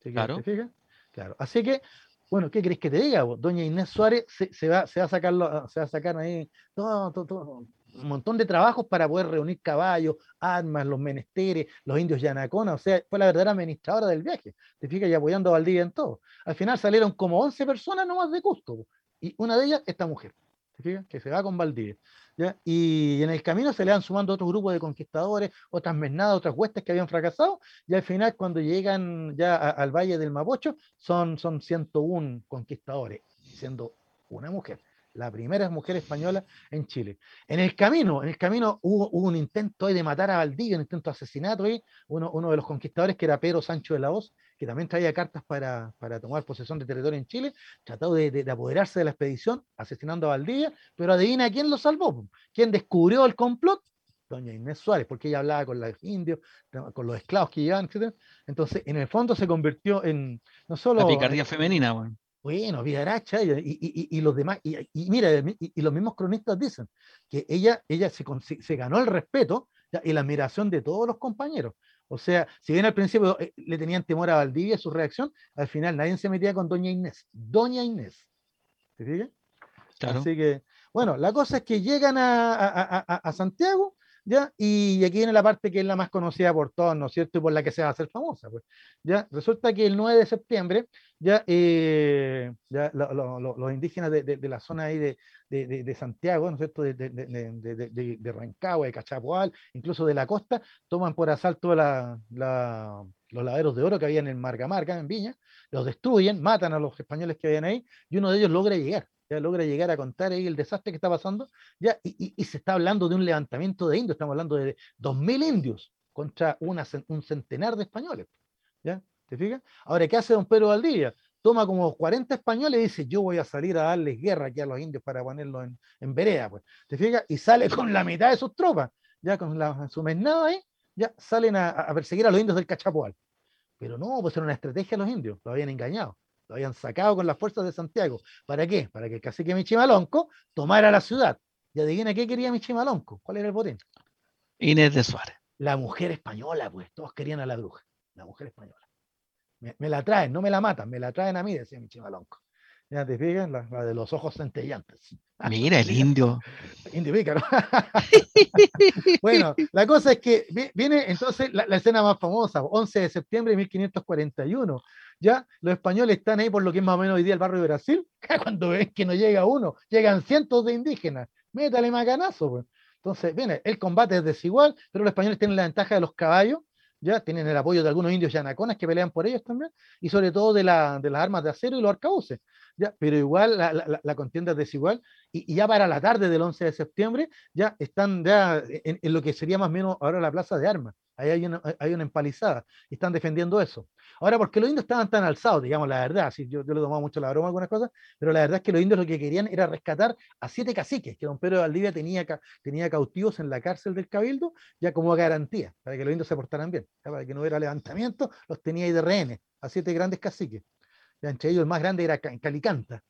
¿Te, claro. ¿te fijas? Claro. Así que, bueno, ¿qué querés que te diga? Vos? Doña Inés Suárez se, se, va, se, va a sacar, se va a sacar ahí todo, todo, todo, un montón de trabajos para poder reunir caballos, armas, los menesteres, los indios yanacona, o sea, fue la verdadera administradora del viaje, te fijas, y apoyando a Valdivia en todo. Al final salieron como 11 personas nomás de Cusco, y una de ellas, esta mujer, te fijas, que se va con Valdivia. ¿ya? Y en el camino se le van sumando otros grupos de conquistadores, otras mesnadas, otras huestes que habían fracasado, y al final cuando llegan ya a, al Valle del Mapocho, son, son 101 conquistadores, siendo una mujer la primera mujer española en Chile. En el camino, en el camino hubo, hubo un intento ahí de matar a Valdivia, un intento de asesinato ahí, uno, uno de los conquistadores que era Pedro Sancho de la Hoz, que también traía cartas para, para tomar posesión de territorio en Chile, trató de, de, de, apoderarse de la expedición, asesinando a Valdivia, pero adivina quién lo salvó, quién descubrió el complot, doña Inés Suárez, porque ella hablaba con los indios, con los esclavos que llevaban, etc. Entonces, en el fondo se convirtió en no solo... La picardía femenina, bueno Bueno, Villaracha y, y, y, los demás, y, mira, y, los mismos cronistas dicen que ella, ella se, se ganó el respeto y la admiración de todos los compañeros. O sea, si bien al principio eh, le tenían temor a Valdivia, su reacción, al final nadie se metía con Doña Inés. Doña Inés. ¿Te fijas? Así que, bueno, la cosa es que llegan a, a, a Santiago ¿ya? Y aquí viene la parte que es la más conocida por todos, ¿no es cierto? Y por la que se va a hacer famosa, pues, ¿ya? Resulta que el 9 de septiembre, ya, eh, ya los indígenas de, la zona ahí de, Santiago, ¿no es cierto? De, Rancagua, de Cachapoal, incluso de la costa, toman por asalto los laderos de oro que habían en Marga Marga, en Viña, los destruyen, matan a los españoles que habían ahí, y uno de ellos logra llegar ya logra llegar a contar ahí el desastre que está pasando, ya, y, se está hablando de un levantamiento de indios, estamos hablando de 2.000 indios contra un centenar de españoles, ¿ya? ¿Te fijas? Ahora, ¿qué hace don Pedro Valdivia? Toma como 40 españoles y dice, yo voy a salir a darles guerra aquí a los indios para ponerlos en, en vereda, pues, ¿te fijas? Y sale con la mitad de sus tropas, ya con la, su mesnada ahí, ya salen a, a perseguir a los indios del Cachapoal. Pero no, pues era una estrategia de los indios, lo habían engañado. Lo habían sacado con las fuerzas de Santiago. ¿Para qué? Para que el cacique Michimalonco tomara la ciudad. Y adivina qué quería Michimalonco. ¿Cuál era el botín? Inés de Suárez. La mujer española, pues. Todos querían a la bruja. La mujer española. Me, la traen, no me la matan, me la traen a mí, decía Michimalonco. Ya te fijas, la, de los ojos centellantes. Mira el indio. Indio pícaro. bueno, la cosa es que viene entonces la, la, escena más famosa, 11 de septiembre de 1541, ya los españoles están ahí por lo que es más o menos hoy día el barrio de Brasil, cuando ven que no llega uno, llegan cientos de indígenas, métale macanazo, pues. Entonces, viene, el combate es desigual, pero los españoles tienen la ventaja de los caballos, ya tienen el apoyo de algunos indios yanaconas que pelean por ellos también, y sobre todo de, la, de las armas de acero y los arcabuces. ¿ya? Pero igual la, contienda es desigual, y, ya para la tarde del 11 de septiembre ya están ya en, lo que sería más o menos ahora la plaza de armas. Ahí hay una, hay una empalizada, y están defendiendo eso. Ahora, porque los indios estaban tan alzados, digamos la verdad, sí, yo, yo le tomaba mucho la broma algunas cosas, pero la verdad es que los indios lo que querían era rescatar a siete caciques que don Pedro de Valdivia tenía, tenía cautivos en la cárcel del Cabildo, ya como garantía, para que los indios se portaran bien, para que no hubiera levantamiento, los tenía ahí de rehenes, a siete grandes caciques. Ya, entre ellos el más grande era Calicanta,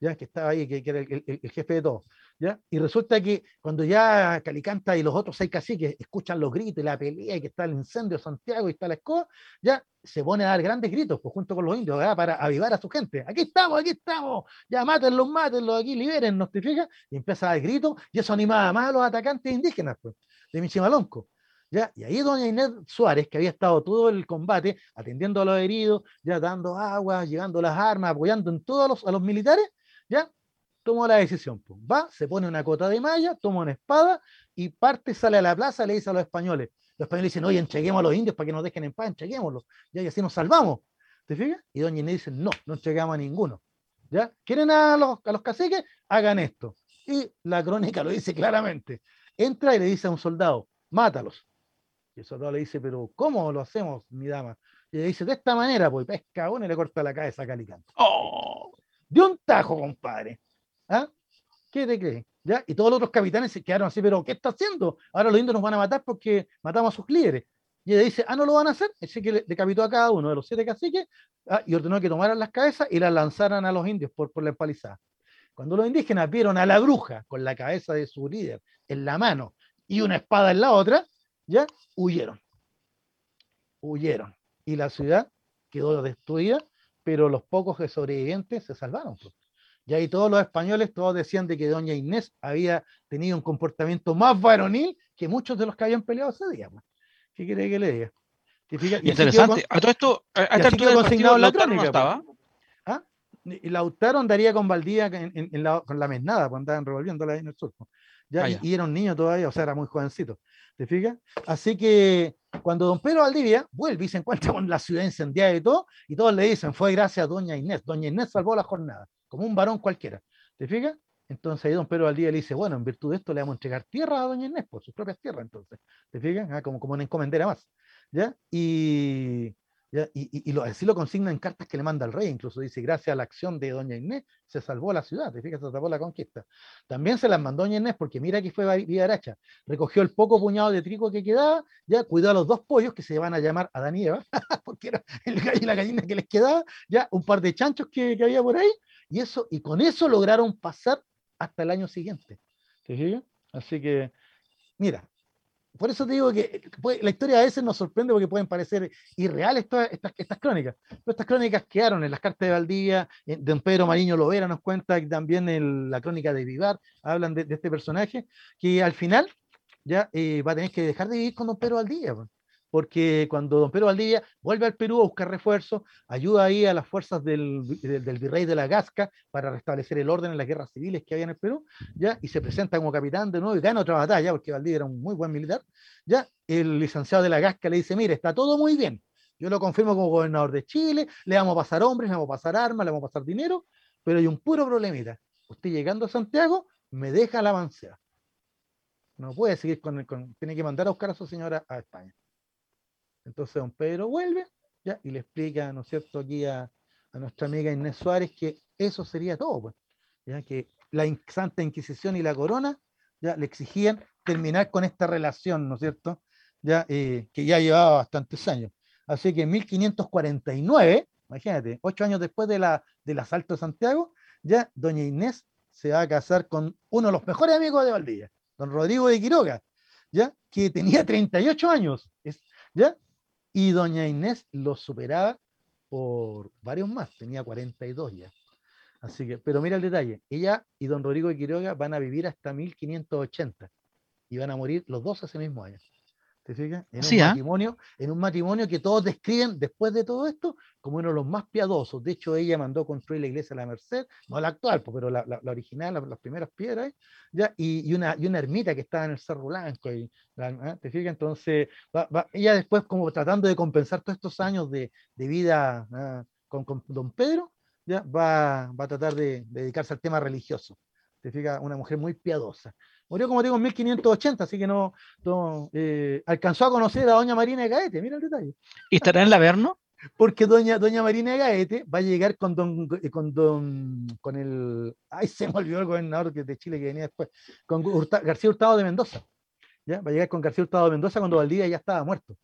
ya que estaba ahí, que, era el, jefe de todo. ¿Ya? Y resulta que cuando ya Calicanta y los otros seis caciques escuchan los gritos y la pelea y que está el incendio de Santiago y está la escoba, ya se pone a dar grandes gritos pues, junto con los indios para avivar a su gente. Aquí estamos, aquí estamos, ya mátenlos, mátenlos, aquí liberen, ¿te fijas? Y empieza a dar gritos y eso animaba más a los atacantes indígenas pues, de Michimalonco. ¿Ya? Y ahí doña Inés Suárez, que había estado todo el combate atendiendo a los heridos, ya dando agua, llevando las armas, apoyando en todos los, a los militares, ¿ya? Tomó la decisión. Pues. Va, se pone una cota de malla, toma una espada y parte, sale a la plaza, le dice a los españoles. Los españoles dicen, oye, entreguemos a los indios para que nos dejen en paz, entreguémoslos. Ya, y así nos salvamos. ¿Te fijas? Y doña Inés dice, no, no entregamos a ninguno. ¿Ya? ¿Quieren a los, a los caciques? Hagan esto. Y la crónica lo dice claramente. Entra y le dice a un soldado, mátalos. Y el soldado le dice, pero ¿cómo lo hacemos, mi dama? Y le dice, de esta manera, pues pesca uno y le corta la cabeza a Calicante. ¡Oh! De un tajo, compadre. ¿Ah? ¿Qué te crees? ¿Ya? Y todos los otros capitanes se quedaron así, pero ¿qué está haciendo? Ahora los indios nos van a matar porque matamos a sus líderes. Y ella dice, ah, no lo van a hacer. Así que le decapitó a cada uno de los siete caciques ah, y ordenó que tomaran las cabezas y las lanzaran a los indios por, por la empalizada. Cuando los indígenas vieron a la bruja con la cabeza de su líder en la mano y una espada en la otra, ya huyeron. Huyeron. Y la ciudad quedó destruida pero los pocos sobrevivientes se salvaron. Pues. Y ahí todos los españoles, todos decían de que doña Inés había tenido un comportamiento más varonil que muchos de los que habían peleado ese día. Pues. ¿Qué quiere que le diga? Y Interesante. a todo esto, a esta altura consignado la crónica. No estaba. Pues. ¿Ah? Y Lautaro andaría con Valdía en, la, con la mesnada, cuando andaban revolviéndola ahí en el sur. Ya, y, era un niño todavía, o sea, era muy jovencito. ¿Te fijas? Así que cuando don Pedro Valdivia vuelve y se encuentra con la ciudad incendiada y todo, y todos le dicen, fue gracias a doña Inés. Doña Inés salvó la jornada, como un varón cualquiera. ¿Te fijas? Entonces ahí don Pedro Valdivia le dice, bueno, en virtud de esto le vamos a entregar tierra a doña Inés, por sus propias tierras, entonces. ¿Te fijas? Ah, como, como una encomendera más. ¿Ya? Y Y, lo, así lo consigna en cartas que le manda el rey, incluso dice, gracias a la acción de doña Inés, se salvó la ciudad, fíjate, se salvó la conquista. También se las mandó doña Inés, porque mira que fue Villaracha, recogió el poco puñado de trigo que quedaba, ya cuidó a los dos pollos que se van a llamar Adán y Eva, porque era el y la gallina que les quedaba, ya un par de chanchos que había por ahí, y eso, y con eso lograron pasar hasta el año siguiente. Así que, mira, por eso te digo que la historia a veces nos sorprende porque pueden parecer irreales todas estas, estas crónicas. Pero estas crónicas quedaron en las cartas de Valdivia, don Pedro Mariño Lovera nos cuenta que también en la crónica de Vivar hablan de, este personaje, que al final ya eh, va a tener que dejar de vivir con don Pedro Valdivia porque cuando don Pedro Valdivia vuelve al Perú a buscar refuerzos, ayuda ahí a las fuerzas del, virrey de la Gasca para restablecer el orden en las guerras civiles que había en el Perú, ¿ya? y se presenta como capitán de nuevo y gana otra batalla, porque Valdivia era un muy buen militar, ¿ya? el licenciado de la Gasca le dice, mire, está todo muy bien, yo lo confirmo como gobernador de Chile, le vamos a pasar hombres, le vamos a pasar armas, le vamos a pasar dinero, pero hay un puro problemita, usted llegando a Santiago me deja la avancea. No puede seguir con, el, tiene que mandar a buscar a su señora a España. Entonces don Pedro vuelve ¿ya? y le explica, ¿no es cierto?, aquí a, nuestra amiga Inés Suárez que eso sería todo, pues, ¿ya? que la Santa Inquisición y la corona ya le exigían terminar con esta relación, ¿no es cierto?, ya, eh, que ya llevaba bastantes años. Así que en 1549, imagínate, ocho años después de la, del asalto de Santiago, ya doña Inés se va a casar con uno de los mejores amigos de Valdivia, don Rodrigo de Quiroga, ya, que tenía 38 años, ¿ya? Y doña Inés lo superaba por varios más, tenía 42 ya. Así que, pero mira el detalle, ella y don Rodrigo de Quiroga van a vivir hasta 1580 y van a morir los dos ese mismo año. ¿Te fijas? En un, ¿ah? matrimonio, en un matrimonio que todos describen después de todo esto como uno de los más piadosos. De hecho, ella mandó construir la iglesia de la Merced, no la actual, pero la, la, original, las primeras piedras, ¿ya? Y, y, una, y una ermita que estaba en el Cerro Blanco. Y, ¿ah? ¿Te fijas? Entonces, ella después, como tratando de compensar todos estos años de, de vida ¿ah? con, con, don Pedro, ya va, va a tratar de, de dedicarse al tema religioso. ¿Te fijas? Una mujer muy piadosa. Murió, como digo, en 1580, así que no, eh, alcanzó a conocer a doña Marina de Gaete, mira el detalle. ¿Y estará en el Averno? Porque doña, doña Marina de Gaete va a llegar con don, con don, con el, ay, se me olvidó el gobernador de Chile que venía después, con García Hurtado de Mendoza. ¿ya? Va a llegar con García Hurtado de Mendoza cuando Valdivia ya estaba muerto.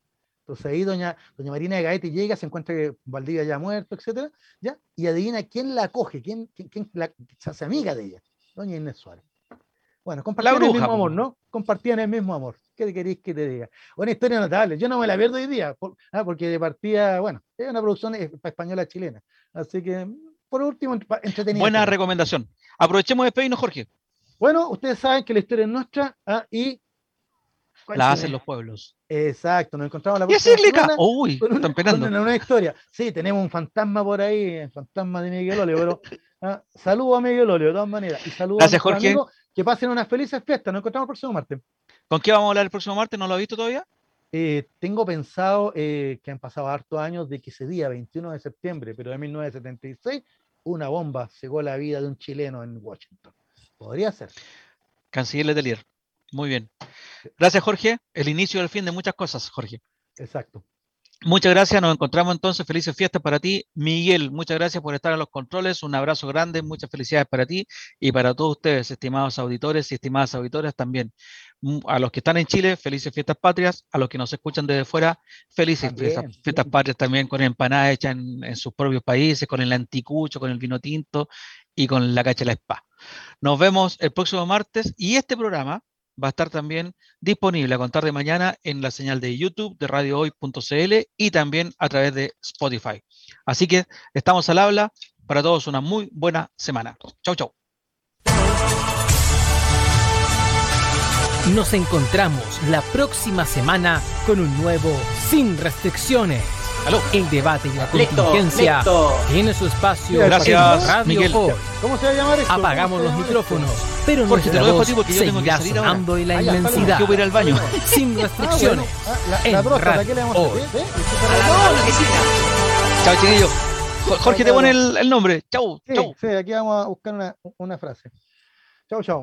Entonces ahí doña, doña Marina de Gaete llega, se encuentra que Valdivia ya ha muerto, etcétera, ¿ya? Y adivina quién la acoge, quién, quién, quién la, se hace amiga de ella, doña Inés Suárez. Bueno, compartían el mismo amor, ¿no? Compartían el mismo amor. ¿Qué queréis que te diga? Una historia notable. Yo no me la pierdo hoy día, ah, porque de partida, bueno, es una producción española chilena. Así que, por último, entretenido. Buena recomendación. Aprovechemos de despedirnos, Jorge. Bueno, ustedes saben que la historia es nuestra ah, y. La hacen los pueblos. Exacto, nos encontramos la próxima semana Uy, con una, están una historia. Sí, tenemos un fantasma por ahí, el fantasma de Miguel Olio, pero ah, saludo a Miguel Olio de todas maneras. Y saludo Gracias, a Jorge. Que pasen unas felices fiestas. Nos encontramos el próximo martes. ¿Con qué vamos a hablar el próximo martes? ¿No lo has visto todavía? Eh, tengo pensado eh, que han pasado hartos años de que ese día, 21 de septiembre, pero de 1976, una bomba cegó la vida de un chileno en Washington. Podría ser. Canciller Letelier. Muy bien. Gracias, Jorge. El inicio del fin de muchas cosas, Jorge. Exacto. Muchas gracias, nos encontramos entonces. Felices fiestas para ti. Miguel, muchas gracias por estar en los controles. Un abrazo grande, muchas felicidades para ti y para todos ustedes, estimados auditores y estimadas auditoras también. Mm, a los que están en Chile, felices fiestas patrias. A los que nos escuchan desde fuera, felices fiestas, patrias también con empanadas hechas en, sus propios países, con el anticucho, con el vino tinto y con la cacha la spa. Nos vemos el próximo martes y este programa va a estar también disponible a contar de mañana en la señal de YouTube de radiohoy.cl y también a través de Spotify. Así que estamos al habla. Para todos una muy buena semana. Chau, chau. Nos encontramos la próxima semana con un nuevo Sin Restricciones. El debate y la contingencia tiene su espacio Gracias, Radio Miguel. ¿Cómo se va a llamar esto? Apagamos los micrófonos, pero Jorge, nuestra voz porque yo tengo que salir sonando en la ah, inmensidad. Yo voy a ir al baño. Sin restricciones. Ah, bueno. ah, la, la próstata, ¿qué le vamos a hacer? Chao, chiquillo. Jorge te pone el, el nombre. Chau, sí, chau. Sí, aquí vamos a buscar una, una frase. Chau, chau.